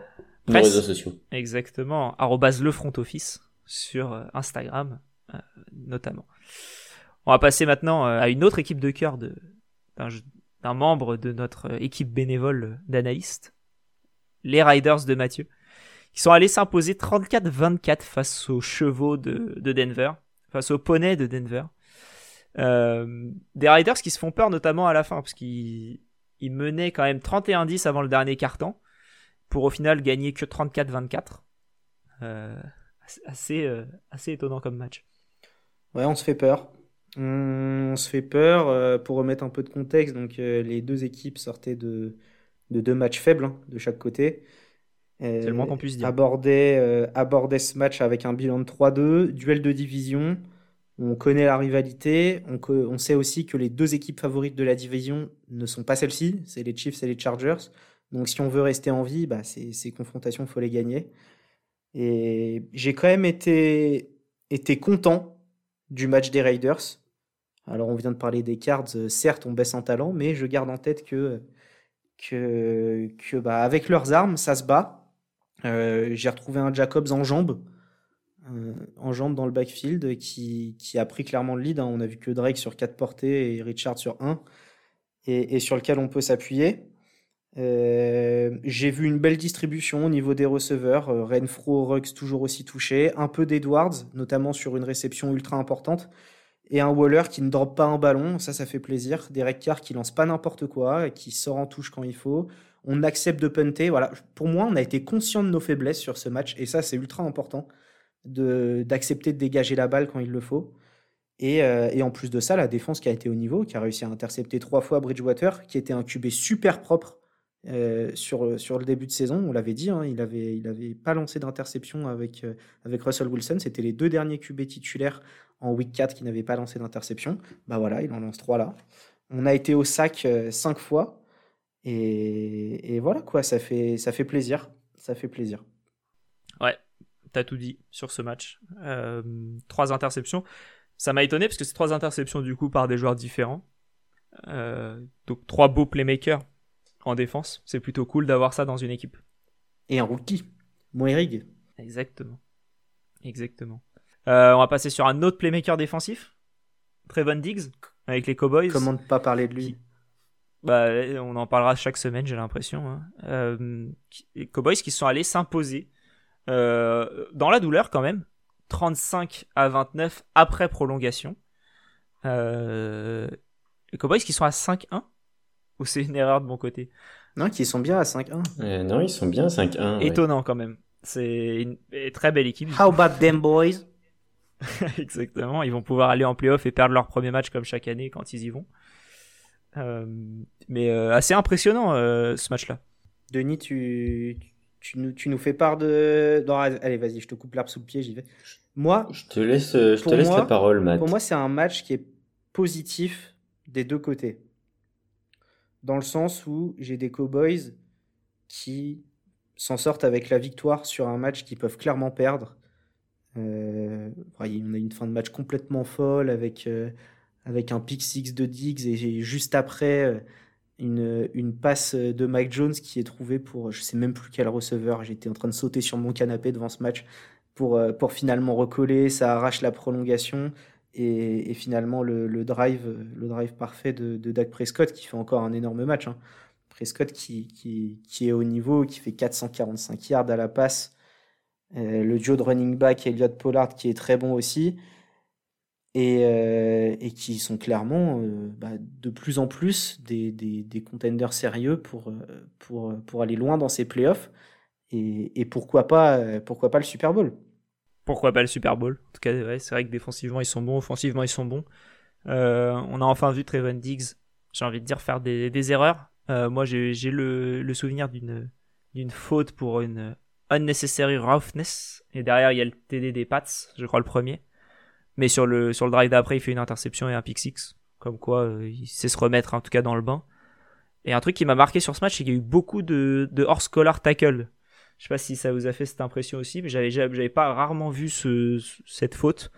nos réseaux sociaux. Exactement. Le front office sur euh, Instagram, euh, notamment. On va passer maintenant euh, à une autre équipe de cœur d'un membre de notre équipe bénévole d'analystes, les Riders de Mathieu, qui sont allés s'imposer 34-24 face aux chevaux de, de, Denver, face aux poneys de Denver. Euh, des Riders qui se font peur notamment à la fin, parce qu'ils menaient quand même 31-10 avant le dernier quart-temps, pour au final gagner que 34-24. Euh, assez, euh, assez étonnant comme match. Ouais, on se fait peur. On, se fait peur. Pour remettre un peu de contexte, donc les deux équipes sortaient de, de deux matchs faibles hein, de chaque côté. C'est le moins qu'on puisse dire. Aborder, aborder ce match avec un bilan de 3-2, duel de division. On connaît la rivalité. On, on, sait aussi que les deux équipes favorites de la division ne sont pas celles-ci. C'est les Chiefs et les Chargers. Donc si on veut rester en vie, bah, ces, ces confrontations, il faut les gagner. Et j'ai quand même été, été content du match des Raiders. Alors on vient de parler des Cards, certes on baisse en talent, mais je garde en tête que, que, que bah, avec leurs armes, ça se bat. Euh, j'ai retrouvé un Jacobs en jambes, euh, en jambes dans le backfield, qui, qui, a pris clairement le lead. Hein. On a vu que Drake sur 4 portées et Richard sur 1, et, sur lequel on peut s'appuyer. Euh, j'ai vu une belle distribution au niveau des receveurs. Euh, Renfro, Ruggs toujours aussi touché. Un peu d'Edwards, notamment sur une réception ultra importante. Et un Waller qui ne drop pas un ballon, ça, ça fait plaisir. Derek Carr qui lance pas n'importe quoi, qui sort en touche quand il faut. On accepte de punter. Voilà. Pour moi, on a été conscient de nos faiblesses sur ce match. Et ça, c'est ultra important d'accepter de, dégager la balle quand il le faut. Et, euh, et, en plus de ça, la défense qui a été au niveau, qui a réussi à intercepter trois fois Bridgewater, qui était un QB super propre euh, sur, sur le début de saison, on l'avait dit, hein, il n'avait il avait pas lancé d'interception avec, euh, avec Russell Wilson. C'était les deux derniers QB titulaires en week 4 qui n'avaient pas lancé d'interception. Bah voilà, il en lance trois là. On a été au sac euh, cinq fois. Et, et, voilà quoi, ça fait, ça fait plaisir. Ça fait plaisir. Ouais, t'as tout dit sur ce match. trois interceptions. Ça m'a étonné parce que c'est trois interceptions du coup par des joueurs différents. donc trois beaux playmakers en défense. C'est plutôt cool d'avoir ça dans une équipe. Et un rookie, Moerig. Exactement. Exactement. Euh, on va passer sur un autre playmaker défensif, Trevon Diggs, avec les Cowboys. Comment ne pas parler de lui bah, On en parlera chaque semaine, j'ai l'impression. Hein. Euh, les Cowboys qui sont allés s'imposer euh, dans la douleur quand même, 35 à 29 après prolongation. les Cowboys qui sont à 5-1 ou c'est une erreur de mon côté? Non, qui sont bien à 5-1. Euh, non, ils sont bien à 5-1. Étonnant quand même. C'est une très belle équipe. How about them boys? Exactement. Ils vont pouvoir aller en playoff et perdre leur premier match comme chaque année quand ils y vont. Euh, mais euh, assez impressionnant ce match-là. Denis, tu, tu, nous, tu nous fais part de. Non, allez, vas-y, je te coupe l'arbre sous le pied, j'y vais. Moi, je te laisse, je te laisse la parole, Matt. Pour moi, c'est un match qui est positif des deux côtés dans le sens où j'ai des Cowboys qui s'en sortent avec la victoire sur un match qu'ils peuvent clairement perdre. Euh, on a une fin de match complètement folle avec, euh, avec un pick six de Diggs et juste après euh, une, une, passe de Mike Jones qui est trouvée pour je sais même plus quel receveur. J'étais en train de sauter sur mon canapé devant ce match pour, pour finalement recoller. Ça arrache la prolongation. Et, finalement, le, drive, le drive parfait de, de, Dak Prescott qui fait encore un énorme match. Hein. Prescott qui, qui, qui, est au niveau, qui fait 445 yards à la passe. Euh, le duo de running back Elliot Pollard qui est très bon aussi. Et, euh, qui sont clairement euh, bah, de plus en plus des, des, des contenders sérieux pour, pour, pour aller loin dans ces playoffs. Et, et pourquoi, pas, pourquoi pas le Super Bowl? Pourquoi pas le Super Bowl? En tout cas, c'est vrai que défensivement ils sont bons, offensivement ils sont bons. On a enfin vu Trevon Diggs, j'ai envie de dire, faire des, erreurs. Euh, moi, j'ai le, souvenir d'une faute pour une unnecessary roughness. Et derrière, il y a le TD des Pats, je crois le premier. Mais sur le, sur le drive d'après, il fait une interception et un pick six. Comme quoi, il sait se remettre en tout cas dans le bain. Et un truc qui m'a marqué sur ce match, c'est qu'il y a eu beaucoup de, de hors collar tackle. Je sais pas si ça vous a fait cette impression aussi, mais j'avais j'avais pas rarement vu ce, cette faute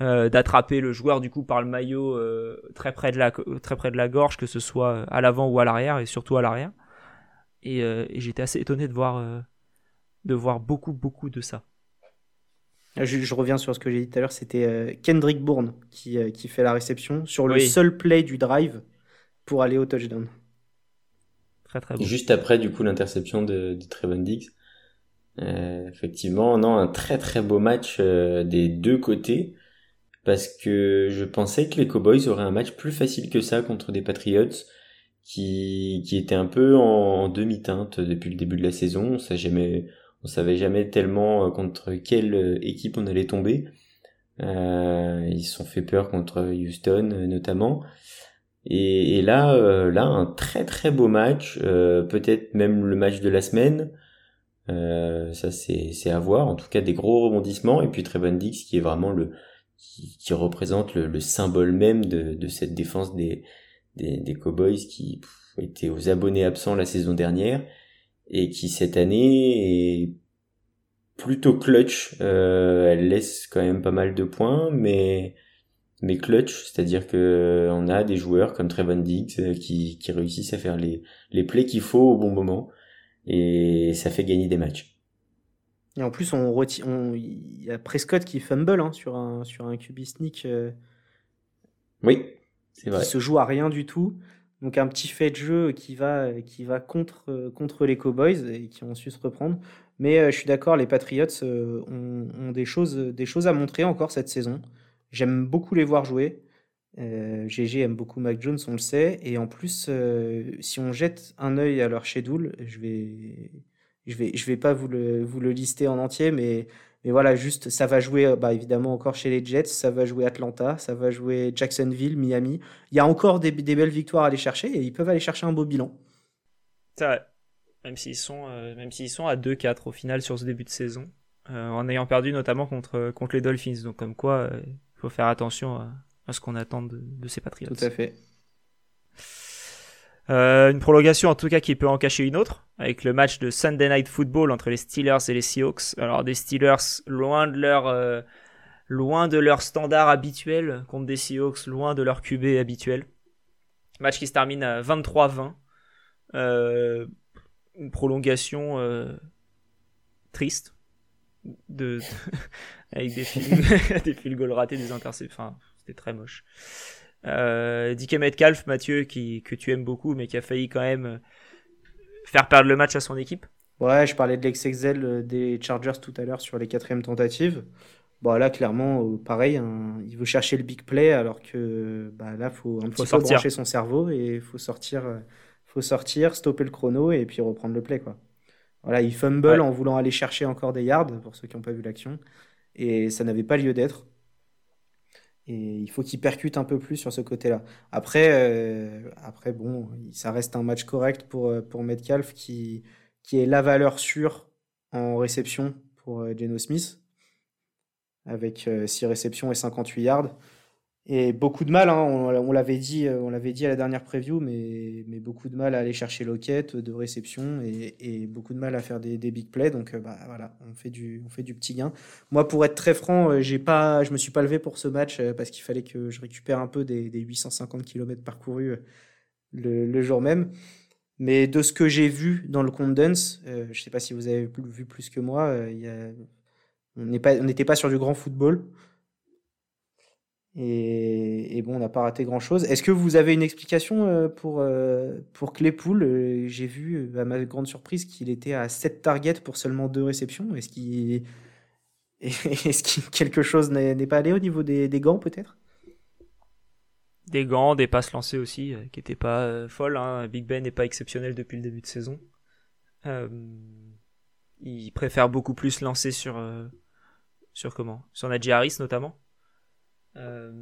euh, d'attraper le joueur du coup par le maillot euh, très près de la très près de la gorge, que ce soit à l'avant ou à l'arrière, et surtout à l'arrière. Et, euh, et j'étais assez étonné de voir de voir beaucoup beaucoup de ça. Je, je reviens sur ce que j'ai dit tout à l'heure, c'était Kendrick Bourne qui, qui fait la réception sur le seul play du drive pour aller au touchdown. Très très bon. juste après du coup l'interception de, de Trevon Diggs. Euh, effectivement, non, un très très beau match euh, des deux côtés parce que je pensais que les Cowboys auraient un match plus facile que ça contre des Patriots qui qui étaient un peu en, demi-teinte depuis le début de la saison. On savait jamais, on savait jamais tellement euh, contre quelle équipe on allait tomber. Euh, ils se sont fait peur contre Houston notamment. Et, et là, là, un très très beau match, peut-être même le match de la semaine. Euh, ça c'est c'est à voir. En tout cas des gros rebondissements et puis Trevon Dix qui est vraiment le qui, qui représente le, le, symbole même de, de cette défense des des, des Cowboys qui étaient aux abonnés absents la saison dernière et qui cette année est plutôt clutch. Euh, elle laisse quand même pas mal de points, mais mais clutch, c'est-à-dire que on a des joueurs comme Trevon Diggs euh, qui, qui réussissent à faire les, les plays qu'il faut au bon moment et ça fait gagner des matchs. Et en plus, on il y a Prescott qui fumble hein, sur un sur un QB sneak. Euh, oui, c'est vrai. Qui se joue à rien du tout. Donc un petit fait de jeu qui va qui va contre contre les Cowboys et qui ont su se reprendre. Mais euh, je suis d'accord, les Patriots euh, ont, des choses des choses à montrer encore cette saison. J'aime beaucoup les voir jouer. Euh, GG aime beaucoup Mac Jones, on le sait. Et en plus, euh, si on jette un œil à leur schedule, je vais, je vais, je vais pas vous le, vous le lister en entier, mais, mais voilà, juste, ça va jouer, bah, évidemment, encore chez les Jets, ça va jouer Atlanta, ça va jouer Jacksonville, Miami. Il y a encore des, des belles victoires à aller chercher et ils peuvent aller chercher un beau bilan. C'est vrai. Même s'ils sont, euh, même s'ils sont à 2-4 au final sur ce début de saison, en ayant perdu notamment contre, contre les Dolphins. Donc, comme quoi, il faut faire attention à à ce qu'on attend de, ces Patriots. Tout à fait. Euh, une prolongation en tout cas qui peut en cacher une autre, avec le match de Sunday Night Football entre les Steelers et les Seahawks. Alors des Steelers loin de leur euh, loin de leur standard habituel contre des Seahawks loin de leur QB habituel. Match qui se termine à 23-20. Euh, une prolongation triste avec des fils des goals ratés, des interceptions. C'était très moche. Euh, DK Metcalf, Mathieu, qui, que tu aimes beaucoup, mais qui a failli quand même euh, faire perdre le match à son équipe. Ouais, je parlais de l'ex-Excel euh, des Chargers tout à l'heure sur les quatrièmes tentatives. Bon, là, clairement, euh, pareil, hein, il veut chercher le big play, alors que bah, là, il faut un petit peu brancher son cerveau et il faut sortir, faut sortir, stopper le chrono et puis reprendre le play. Quoi. Voilà, il fumble en voulant aller chercher encore des yards, pour ceux qui n'ont pas vu l'action, et ça n'avait pas lieu d'être. Et il faut qu'il percute un peu plus sur ce côté-là. Après, euh, après, bon, ça reste un match correct pour, euh, pour Metcalf qui, qui est la valeur sûre en réception pour euh, Geno Smith, avec 6 réceptions et 58 yards. Et beaucoup de mal, hein, on, l'avait dit, euh, on l'avait dit à la dernière preview, mais, beaucoup de mal à aller chercher Lockett de réception et, beaucoup de mal à faire des, big plays. Donc euh, bah, voilà, on fait, du, petit gain. Moi, pour être très franc, euh, j'ai pas, je me suis pas levé pour ce match parce qu'il fallait que je récupère un peu des, des 850 km parcourus le, jour même. Mais de ce que j'ai vu dans le condense, euh, je sais pas si vous avez vu plus que moi, on n'était pas sur du grand football. Et, bon, on n'a pas raté grand-chose. Est-ce que vous avez une explication euh, pour, euh, pour Claypool? Euh, J'ai vu, à ma grande surprise, qu'il était à 7 targets pour seulement 2 réceptions. Est-ce qu'il est quelque chose n'est pas allé au niveau des, des gants, peut-être? Des gants, des passes lancées aussi, qui n'étaient pas folles. Hein. Big Ben n'est pas exceptionnel depuis le début de saison. il préfère beaucoup plus lancer sur, sur comment? Sur Najee Harris, notamment? Euh,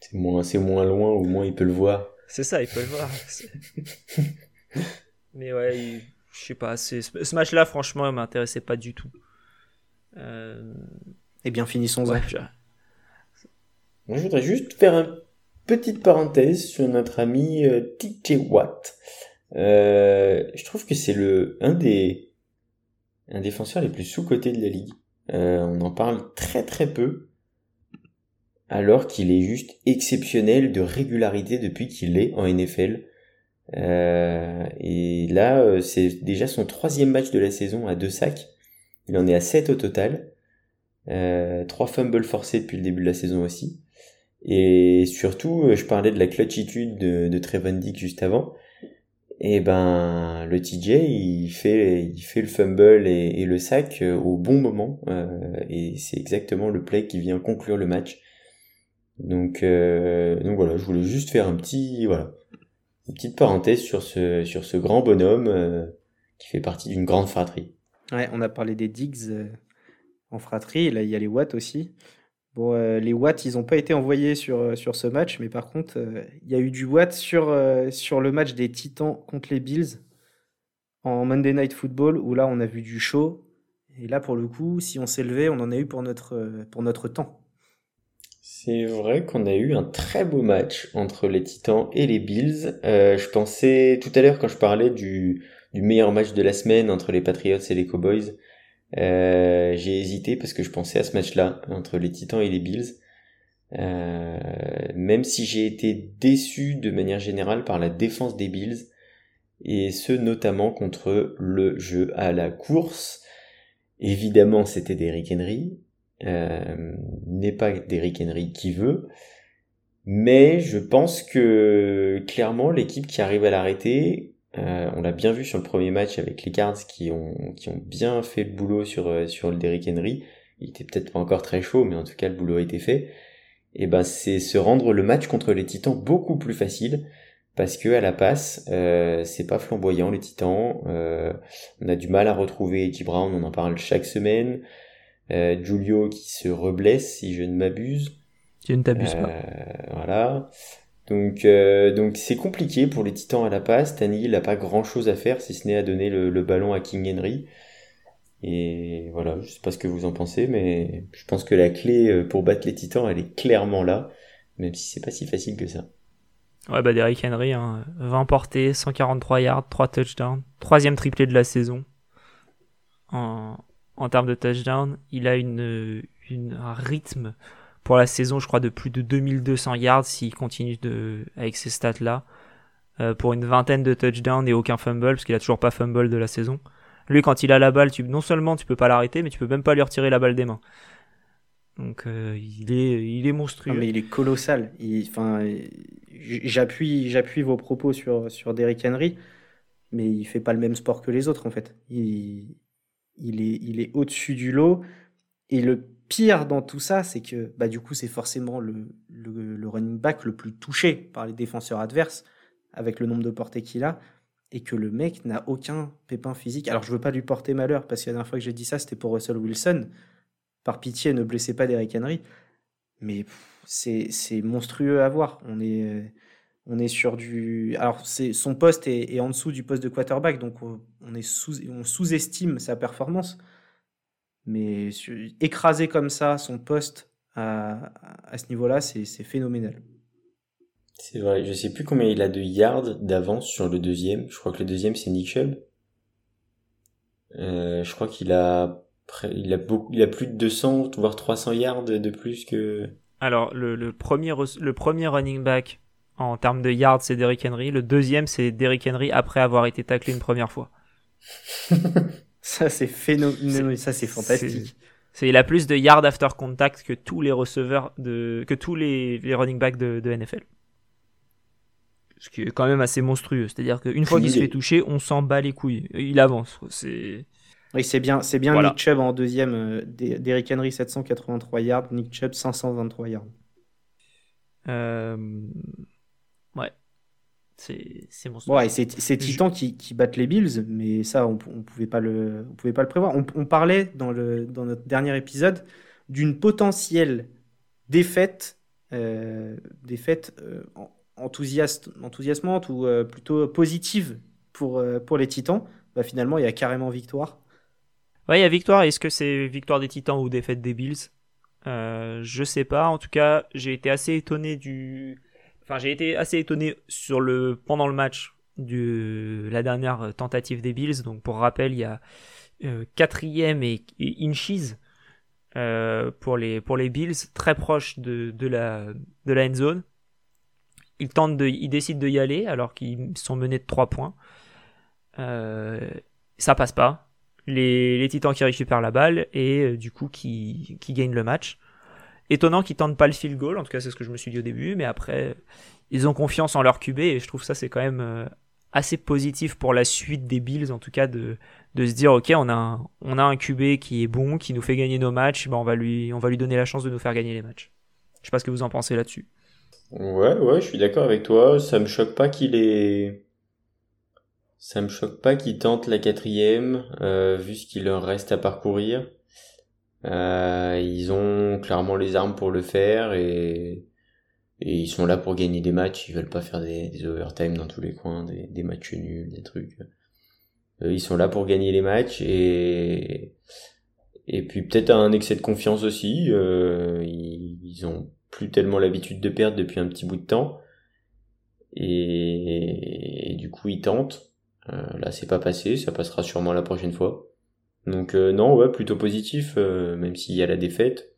c'est moins, c'est moins loin, au moins il peut le voir. C'est ça, il peut le voir. Mais ouais, je sais pas, ce match-là, franchement, il m'intéressait pas du tout. Euh... Eh bien, finissons-en. Moi, je voudrais juste faire un petite parenthèse sur notre ami euh, TJ Watt. Euh, je trouve que c'est le un des un défenseur les plus sous-cotés de la ligue. Euh, on en parle très très peu, alors qu'il est juste exceptionnel de régularité depuis qu'il est en NFL. et là, c'est déjà son troisième match de la saison à deux sacs. Il en est à 7 au total. trois fumbles forcés depuis le début de la saison aussi. Et surtout, euh, je parlais de la clutchitude de, de Trevon Dick juste avant. Et ben, le TJ, il fait, il fait le fumble et, le sac euh, au bon moment. Euh, et c'est exactement le play qui vient conclure le match. Donc, donc voilà, je voulais juste faire un petit, voilà, une petite parenthèse sur ce, sur ce grand bonhomme qui fait partie d'une grande fratrie. Ouais, on a parlé des Diggs en fratrie. Là, il y a les Watts aussi. Bon, euh, les watts, ils n'ont pas été envoyés sur, euh, sur ce match, mais par contre, euh, il y a eu du watt sur, sur le match des Titans contre les Bills en Monday Night Football, où là, on a vu du show. Et là, pour le coup, si on s'est levé, on en a eu pour notre, pour notre temps. C'est vrai qu'on a eu un très beau match entre les Titans et les Bills. je pensais tout à l'heure quand je parlais du, du meilleur match de la semaine entre les Patriots et les Cowboys, euh, j'ai hésité parce que je pensais à ce match-là entre les Titans et les Bills. Euh, même si j'ai été déçu de manière générale par la défense des Bills et ce notamment contre le jeu à la course. Évidemment, c'était Derrick Henry. Euh, n'est pas Derrick Henry qui veut. Mais je pense que clairement l'équipe qui arrive à l'arrêter euh, on l'a bien vu sur le premier match avec les Cards qui ont, qui ont bien fait le boulot sur, euh, sur le Derrick Henry. Il était peut-être pas encore très chaud, mais en tout cas le boulot a été fait. Et ben c'est se rendre le match contre les Titans beaucoup plus facile parce que à la passe euh, c'est pas flamboyant les Titans. on a du mal à retrouver Eddie Brown, on en parle chaque semaine. Julio qui se reblesse si je ne m'abuse. Tu ne t'abuses pas. Voilà. Donc euh, donc c'est compliqué pour les Titans à la passe. Tannehill n'a pas grand chose à faire si ce n'est à donner le, ballon à King Henry. Et voilà, je sais pas ce que vous en pensez, mais je pense que la clé euh, pour battre les Titans, elle est clairement là, même si c'est pas si facile que ça. Ouais, bah Derrick Henry, 20 hein, portées, 143 yards, 3 touchdowns, troisième triplé de la saison. En, en termes de touchdown, il a un rythme pour la saison, je crois, de plus de 2200 yards s'il continue de, avec ces stats-là. Euh, pour une vingtaine de touchdowns et aucun fumble, parce qu'il a toujours pas fumble de la saison. Lui, quand il a la balle, non seulement tu peux pas l'arrêter, mais tu peux même pas lui retirer la balle des mains. Donc euh, il, est, monstrueux. mais il est colossal. J'appuie, j'appuie vos propos sur, sur Derrick Henry, mais il fait pas le même sport que les autres en fait. Il est, il est au-dessus du lot. Et le pire dans tout ça, c'est que bah, du coup, c'est forcément le, le, running back le plus touché par les défenseurs adverses, avec le nombre de portées qu'il a, et que le mec n'a aucun pépin physique. Alors, je veux pas lui porter malheur, parce que la dernière fois que j'ai dit ça, c'était pour Russell Wilson. Par pitié, ne blessez pas Derrick Henry. Mais c'est monstrueux à voir. On est, on est sur du. Alors, son poste est, est, en dessous du poste de quarterback, donc on, est sous, on sous-estime sa performance. Mais écraser comme ça son poste à, à ce niveau-là, c'est phénoménal. C'est vrai, je sais plus combien il a de yards d'avance sur le deuxième. Je crois que le deuxième c'est Nick Chubb. Euh, je crois qu'il a il a beaucoup, il a plus de 200 voire 300 yards de plus que. Alors le, le premier le premier running back en termes de yards c'est Derrick Henry. Le deuxième c'est Derrick Henry après avoir été taclé une première fois. Ça, c'est phénoménal. Ça, c'est fantastique. C'est, il a plus de yards after contact que tous les receveurs de, que tous les, les running backs de, de, NFL. Ce qui est quand même assez monstrueux. C'est-à-dire qu'une fois qu'il se fait toucher, on s'en bat les couilles. Il avance. C'est. Oui, c'est bien, c'est bien Nick Chubb en deuxième. Euh, Derrick Henry 783 yards, Nick Chubb 523 yards. Euh... Ouais. C'est mon Ouais, c'est Titan qui, qui, battent les Bills, mais ça, on, on pouvait pas le, on pouvait pas le prévoir. On, on parlait dans, le, dans notre dernier épisode d'une potentielle défaite, euh, défaite euh, enthousiaste, enthousiasmante ou euh, plutôt positive pour, pour les Titans. Bah, finalement, il y a carrément victoire. Ouais, il y a victoire. Est-ce que c'est victoire des Titans ou défaite des Bills? Je sais pas. En tout cas, j'ai été assez étonné du enfin, j'ai été assez étonné sur le, pendant le match de la dernière tentative des Bills. Donc, pour rappel, il y a quatrième et, inches pour, les, pour les Bills, très proche de, de, la, de la end zone. Ils, tentent de, ils décident de y aller alors qu'ils sont menés de 3 points. ça passe pas les, Titans qui récupèrent la balle et euh, du coup qui, qui gagnent le match. Étonnant qu'ils tentent pas le field goal, en tout cas c'est ce que je me suis dit au début, mais après ils ont confiance en leur QB et je trouve ça c'est quand même euh, assez positif pour la suite des Bills en tout cas de, se dire ok on a un, on QB qui est bon, qui nous fait gagner nos matchs, on va lui donner la chance de nous faire gagner les matchs. Je sais pas ce que vous en pensez là-dessus. Ouais ouais je suis d'accord avec toi, ça me choque pas qu'il ait ça me choque pas qu'ils tentent la quatrième, euh, vu ce qu'il leur reste à parcourir. Euh, ils ont clairement les armes pour le faire et, et ils sont là pour gagner des matchs. Ils veulent pas faire des, des overtime dans tous les coins, des, des matchs nuls, des trucs. Euh, ils sont là pour gagner les matchs et et puis peut-être un excès de confiance aussi. Euh, ils, ils ont plus tellement l'habitude de perdre depuis un petit bout de temps et, et du coup ils tentent. Euh, là, c'est pas passé, ça passera sûrement la prochaine fois. Donc euh, non, ouais, plutôt positif, euh, même s'il y a la défaite.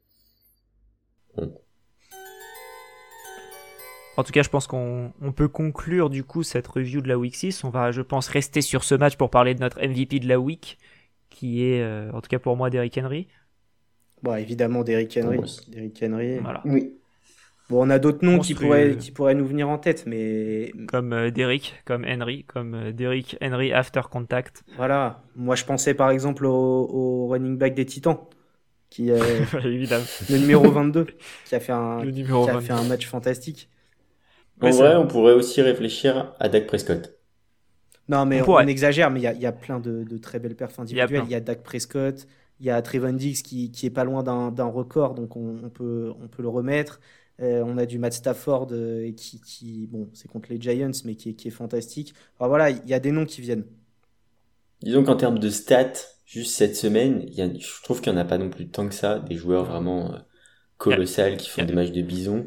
En tout cas, je pense qu'on peut conclure du coup cette review de la Week 6. On va, je pense, rester sur ce match pour parler de notre MVP de la Week, qui est, en tout cas pour moi, Derrick Henry. Bon, évidemment, Derrick Henry. Derrick Henry. Voilà. Oui. Bon, on a d'autres noms qui pourraient, qui pourraient nous venir en tête, mais. Comme euh, Derrick, comme Henry, comme euh, Derrick Henry after contact. Voilà. Moi, je pensais par exemple au, running back des Titans, qui est le numéro 22, qui a fait un, qui a fait un match fantastique. En vrai, on pourrait aussi réfléchir à Dak Prescott. Non, mais on, exagère, mais il y a, y a, plein de, de, très belles perfs individuelles. Il y, a Dak Prescott, il y a Trevon Dix qui, qui est pas loin d'un record, donc on, on, peut, on peut le remettre. Euh, on a du Matt Stafford euh, qui, qui, bon, c'est contre les Giants, mais qui est, qui est fantastique. voilà, il y a des noms qui viennent. Disons qu'en termes de stats, juste cette semaine, y a, je trouve qu'il n'y en a pas non plus tant que ça, des joueurs vraiment euh, colossales qui font des matchs de bison.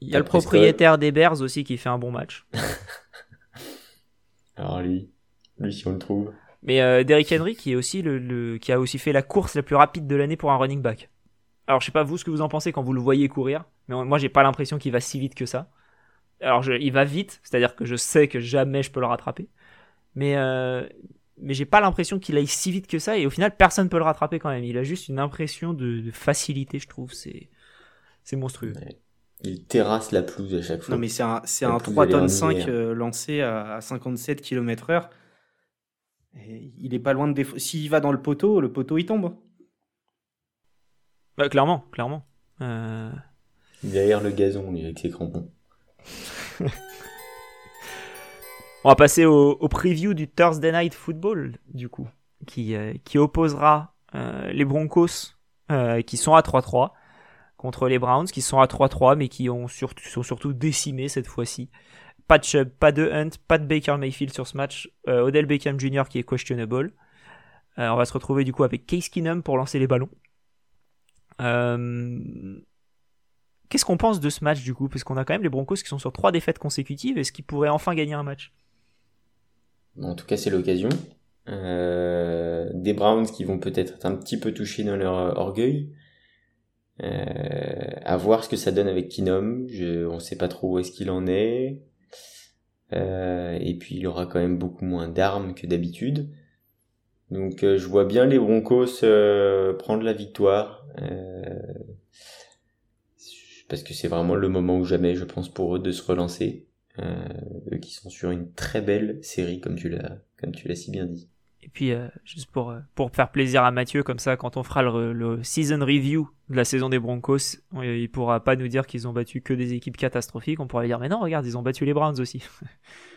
Il y a le propriétaire des Bears aussi qui fait un bon match. Alors lui, lui si on le trouve. Mais euh, Derrick Henry qui est aussi le, qui a aussi fait la course la plus rapide de l'année pour un running back. Alors je sais pas vous ce que vous en pensez quand vous le voyez courir, mais moi j'ai pas l'impression qu'il va si vite que ça. Alors je, il va vite, c'est-à-dire que je sais que jamais je peux le rattraper, mais euh, mais j'ai pas l'impression qu'il aille si vite que ça et au final personne peut le rattraper quand même. Il a juste une impression de, facilité, je trouve. C'est c'est monstrueux. Il terrasse la pelouse à chaque fois. Non mais c'est un c'est un 3 tonnes 5 euh, lancé à, 57 km heure. Et il est pas loin de S'il va dans le poteau, le poteau il tombe. Bah, clairement, clairement. Euh... Derrière le gazon, avec ses crampons. On va passer au, preview du Thursday Night Football, du coup, qui, euh, qui opposera euh, les Broncos, euh, qui sont à 3-3, contre les Browns, qui sont à 3-3, mais qui ont sont surtout décimés cette fois-ci. Pas de Chubb, pas de Hunt, pas de Baker Mayfield sur ce match. Odell Beckham Jr. qui est questionable. on va se retrouver du coup avec Case Keenum pour lancer les ballons. Euh, qu'est-ce qu'on pense de ce match du coup? Parce qu'on a quand même les Broncos qui sont sur trois défaites consécutives. Est-ce qu'ils pourraient enfin gagner un match? En tout cas, c'est l'occasion. Euh, des Browns qui vont peut-être être un petit peu touchés dans leur orgueil. Euh, voir ce que ça donne avec Kinom. Je, on sait pas trop où est-ce qu'il en est. et puis il aura quand même beaucoup moins d'armes que d'habitude. Donc je vois bien les Broncos prendre la victoire euh, parce que c'est vraiment le moment ou jamais, je pense, pour eux de se relancer. Euh, eux qui sont sur une très belle série, comme tu l'as, comme tu l'as si bien dit. Et puis, euh, juste pour, pour faire plaisir à Mathieu, comme ça, quand on fera le, season review de la saison des Broncos, il pourra pas nous dire qu'ils ont battu que des équipes catastrophiques. On pourra lui dire, mais non, regarde, ils ont battu les Browns aussi.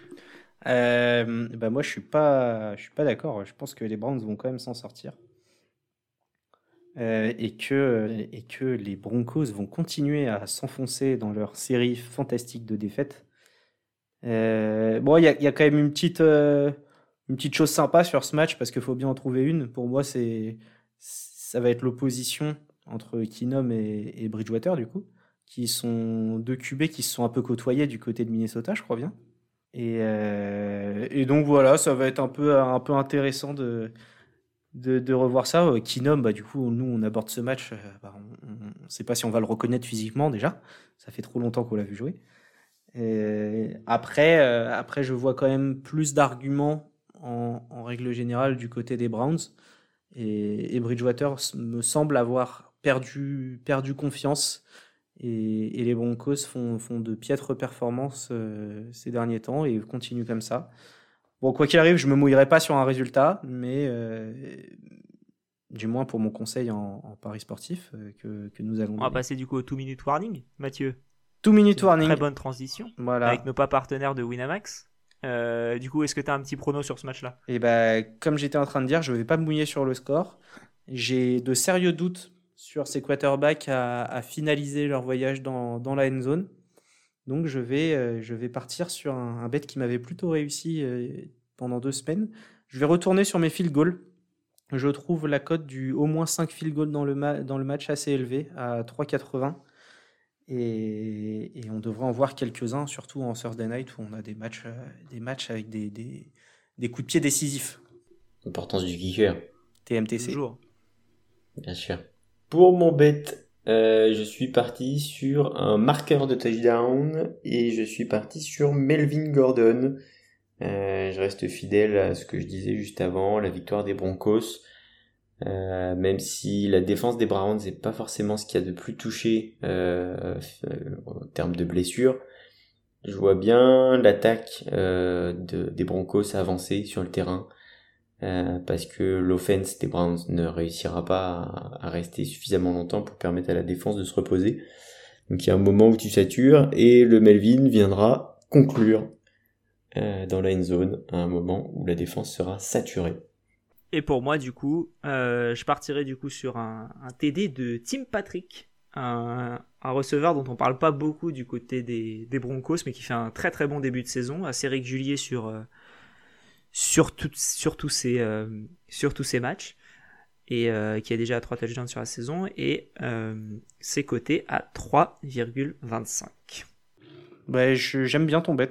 bah moi, je suis pas, je suis pas d'accord. Je pense que les Browns vont quand même s'en sortir. Euh, et, que, et que les Broncos vont continuer à s'enfoncer dans leur série fantastique de défaites. Euh, bon, il y a, quand même une petite, euh, une petite chose sympa sur ce match parce qu'il faut bien en trouver une. Pour moi, c'est ça va être l'opposition entre Kinom et, et, Bridgewater, du coup, qui sont deux QB qui se sont un peu côtoyés du côté de Minnesota, je crois bien. Et, euh, et donc voilà, ça va être un peu, un peu intéressant de, de, revoir ça. Euh, Kinom, bah, du coup, nous, on aborde ce match. Bah, on ne sait pas si on va le reconnaître physiquement déjà. Ça fait trop longtemps qu'on l'a vu jouer. Après, après, je vois quand même plus d'arguments en, en, règle générale du côté des Browns. Et, et Bridgewater me semble avoir perdu, perdu confiance. Et, et les Broncos font, font, de piètres performances euh, ces derniers temps et continuent comme ça. Bon, quoi qu'il arrive, je me mouillerai pas sur un résultat, mais euh, du moins pour mon conseil en, en paris sportif euh, que, que, nous allons. On va passer du coup au 2 minute warning, Mathieu. 2 minute warning. Très bonne transition. Voilà. Avec nos pas partenaires de Winamax. Du coup, est-ce que tu as un petit prono sur ce match-là? Et ben, comme j'étais en train de dire, je ne vais pas me mouiller sur le score. J'ai de sérieux doutes sur ces quarterbacks à, à finaliser leur voyage dans, dans, la end zone. Donc, je vais, euh, je vais partir sur un, un bet qui m'avait plutôt réussi euh, pendant deux semaines. Je vais retourner sur mes field goals. Je trouve la cote du au moins 5 field goals dans le, dans le match assez élevée à 3,80. Et, et, on devrait en voir quelques-uns, surtout en Thursday Night où on a des matchs, euh, des matchs avec des, des, des coups de pied décisifs. L'importance du kicker. TMTC. Toujours. Bien sûr. Pour mon bet, euh, je suis parti sur un marqueur de touchdown et je suis parti sur Melvin Gordon. Euh, je reste fidèle à ce que je disais juste avant, la victoire des Broncos. Euh, même si la défense des Browns n'est pas forcément ce qu'il y a de plus touché euh, en termes de blessures, je vois bien l'attaque euh, de, des Broncos avancer sur le terrain euh, parce que l'offense des Browns ne réussira pas à, à, rester suffisamment longtemps pour permettre à la défense de se reposer. Donc il y a un moment où tu satures et le Melvin viendra conclure euh, dans la end zone à un moment où la défense sera saturée. Et pour moi, du coup, euh, je partirai du coup sur un, TD de Tim Patrick, un, receveur dont on parle pas beaucoup du côté des, des, Broncos, mais qui fait un très très bon début de saison, assez régulier sur euh, sur, sur tous ces euh, sur tous ces matchs et euh, qui a déjà 3 touchdowns sur la saison et c'est coté à 3,25. Bah, j'aime bien ton bet.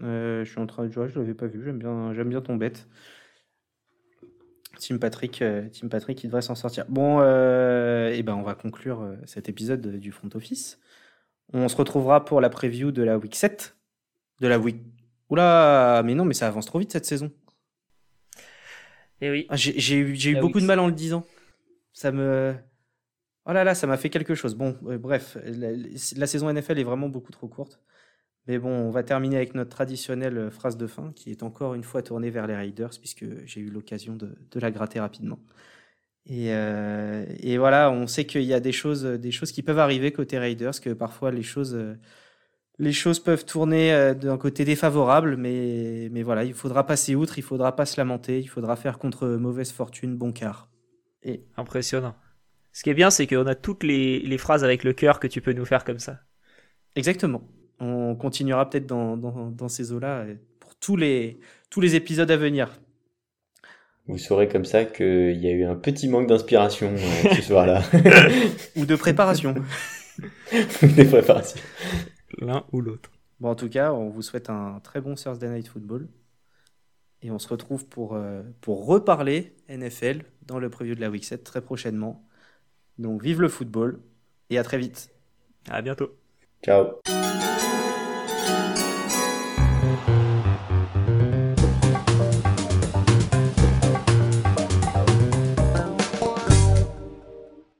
je suis en train de jouer, je l'avais pas vu. J'aime bien j'aime bien ton bet. Tim Patrick, euh, Tim Patrick, il devrait s'en sortir. Bon, euh, et ben on va conclure euh, cet épisode du front office. On se retrouvera pour la preview de la week 7. De la week. Oula, mais non, mais ça avance trop vite cette saison. Et oui. Ah, j'ai eu, beaucoup de mal en le disant. Ça me. Oh là là, ça m'a fait quelque chose. Bon, euh, bref, la, la, saison NFL est vraiment beaucoup trop courte. Mais bon, on va terminer avec notre traditionnelle phrase de fin, qui est encore une fois tournée vers les Raiders, puisque j'ai eu l'occasion de, de, la gratter rapidement. Et, euh, et voilà, on sait qu'il y a des choses, des choses qui peuvent arriver côté Raiders, que parfois les choses, les choses peuvent tourner d'un côté défavorable, mais, mais voilà, il faudra passer outre, il faudra pas se lamenter, il faudra faire contre mauvaise fortune bon quart. Et... Impressionnant. Ce qui est bien, c'est qu'on a toutes les, les phrases avec le cœur que tu peux nous faire comme ça. Exactement on continuera peut-être dans, dans, dans, ces eaux-là pour tous les, tous les épisodes à venir. Vous saurez comme ça qu'il y a eu un petit manque d'inspiration euh, ce soir-là. ou de préparation. de préparation. L'un ou l'autre. Bon, en tout cas, on vous souhaite un très bon Thursday Night Football. Et on se retrouve pour, euh, pour reparler NFL dans le preview de la Week 7 très prochainement. Donc vive le football et à très vite. À bientôt. Ciao.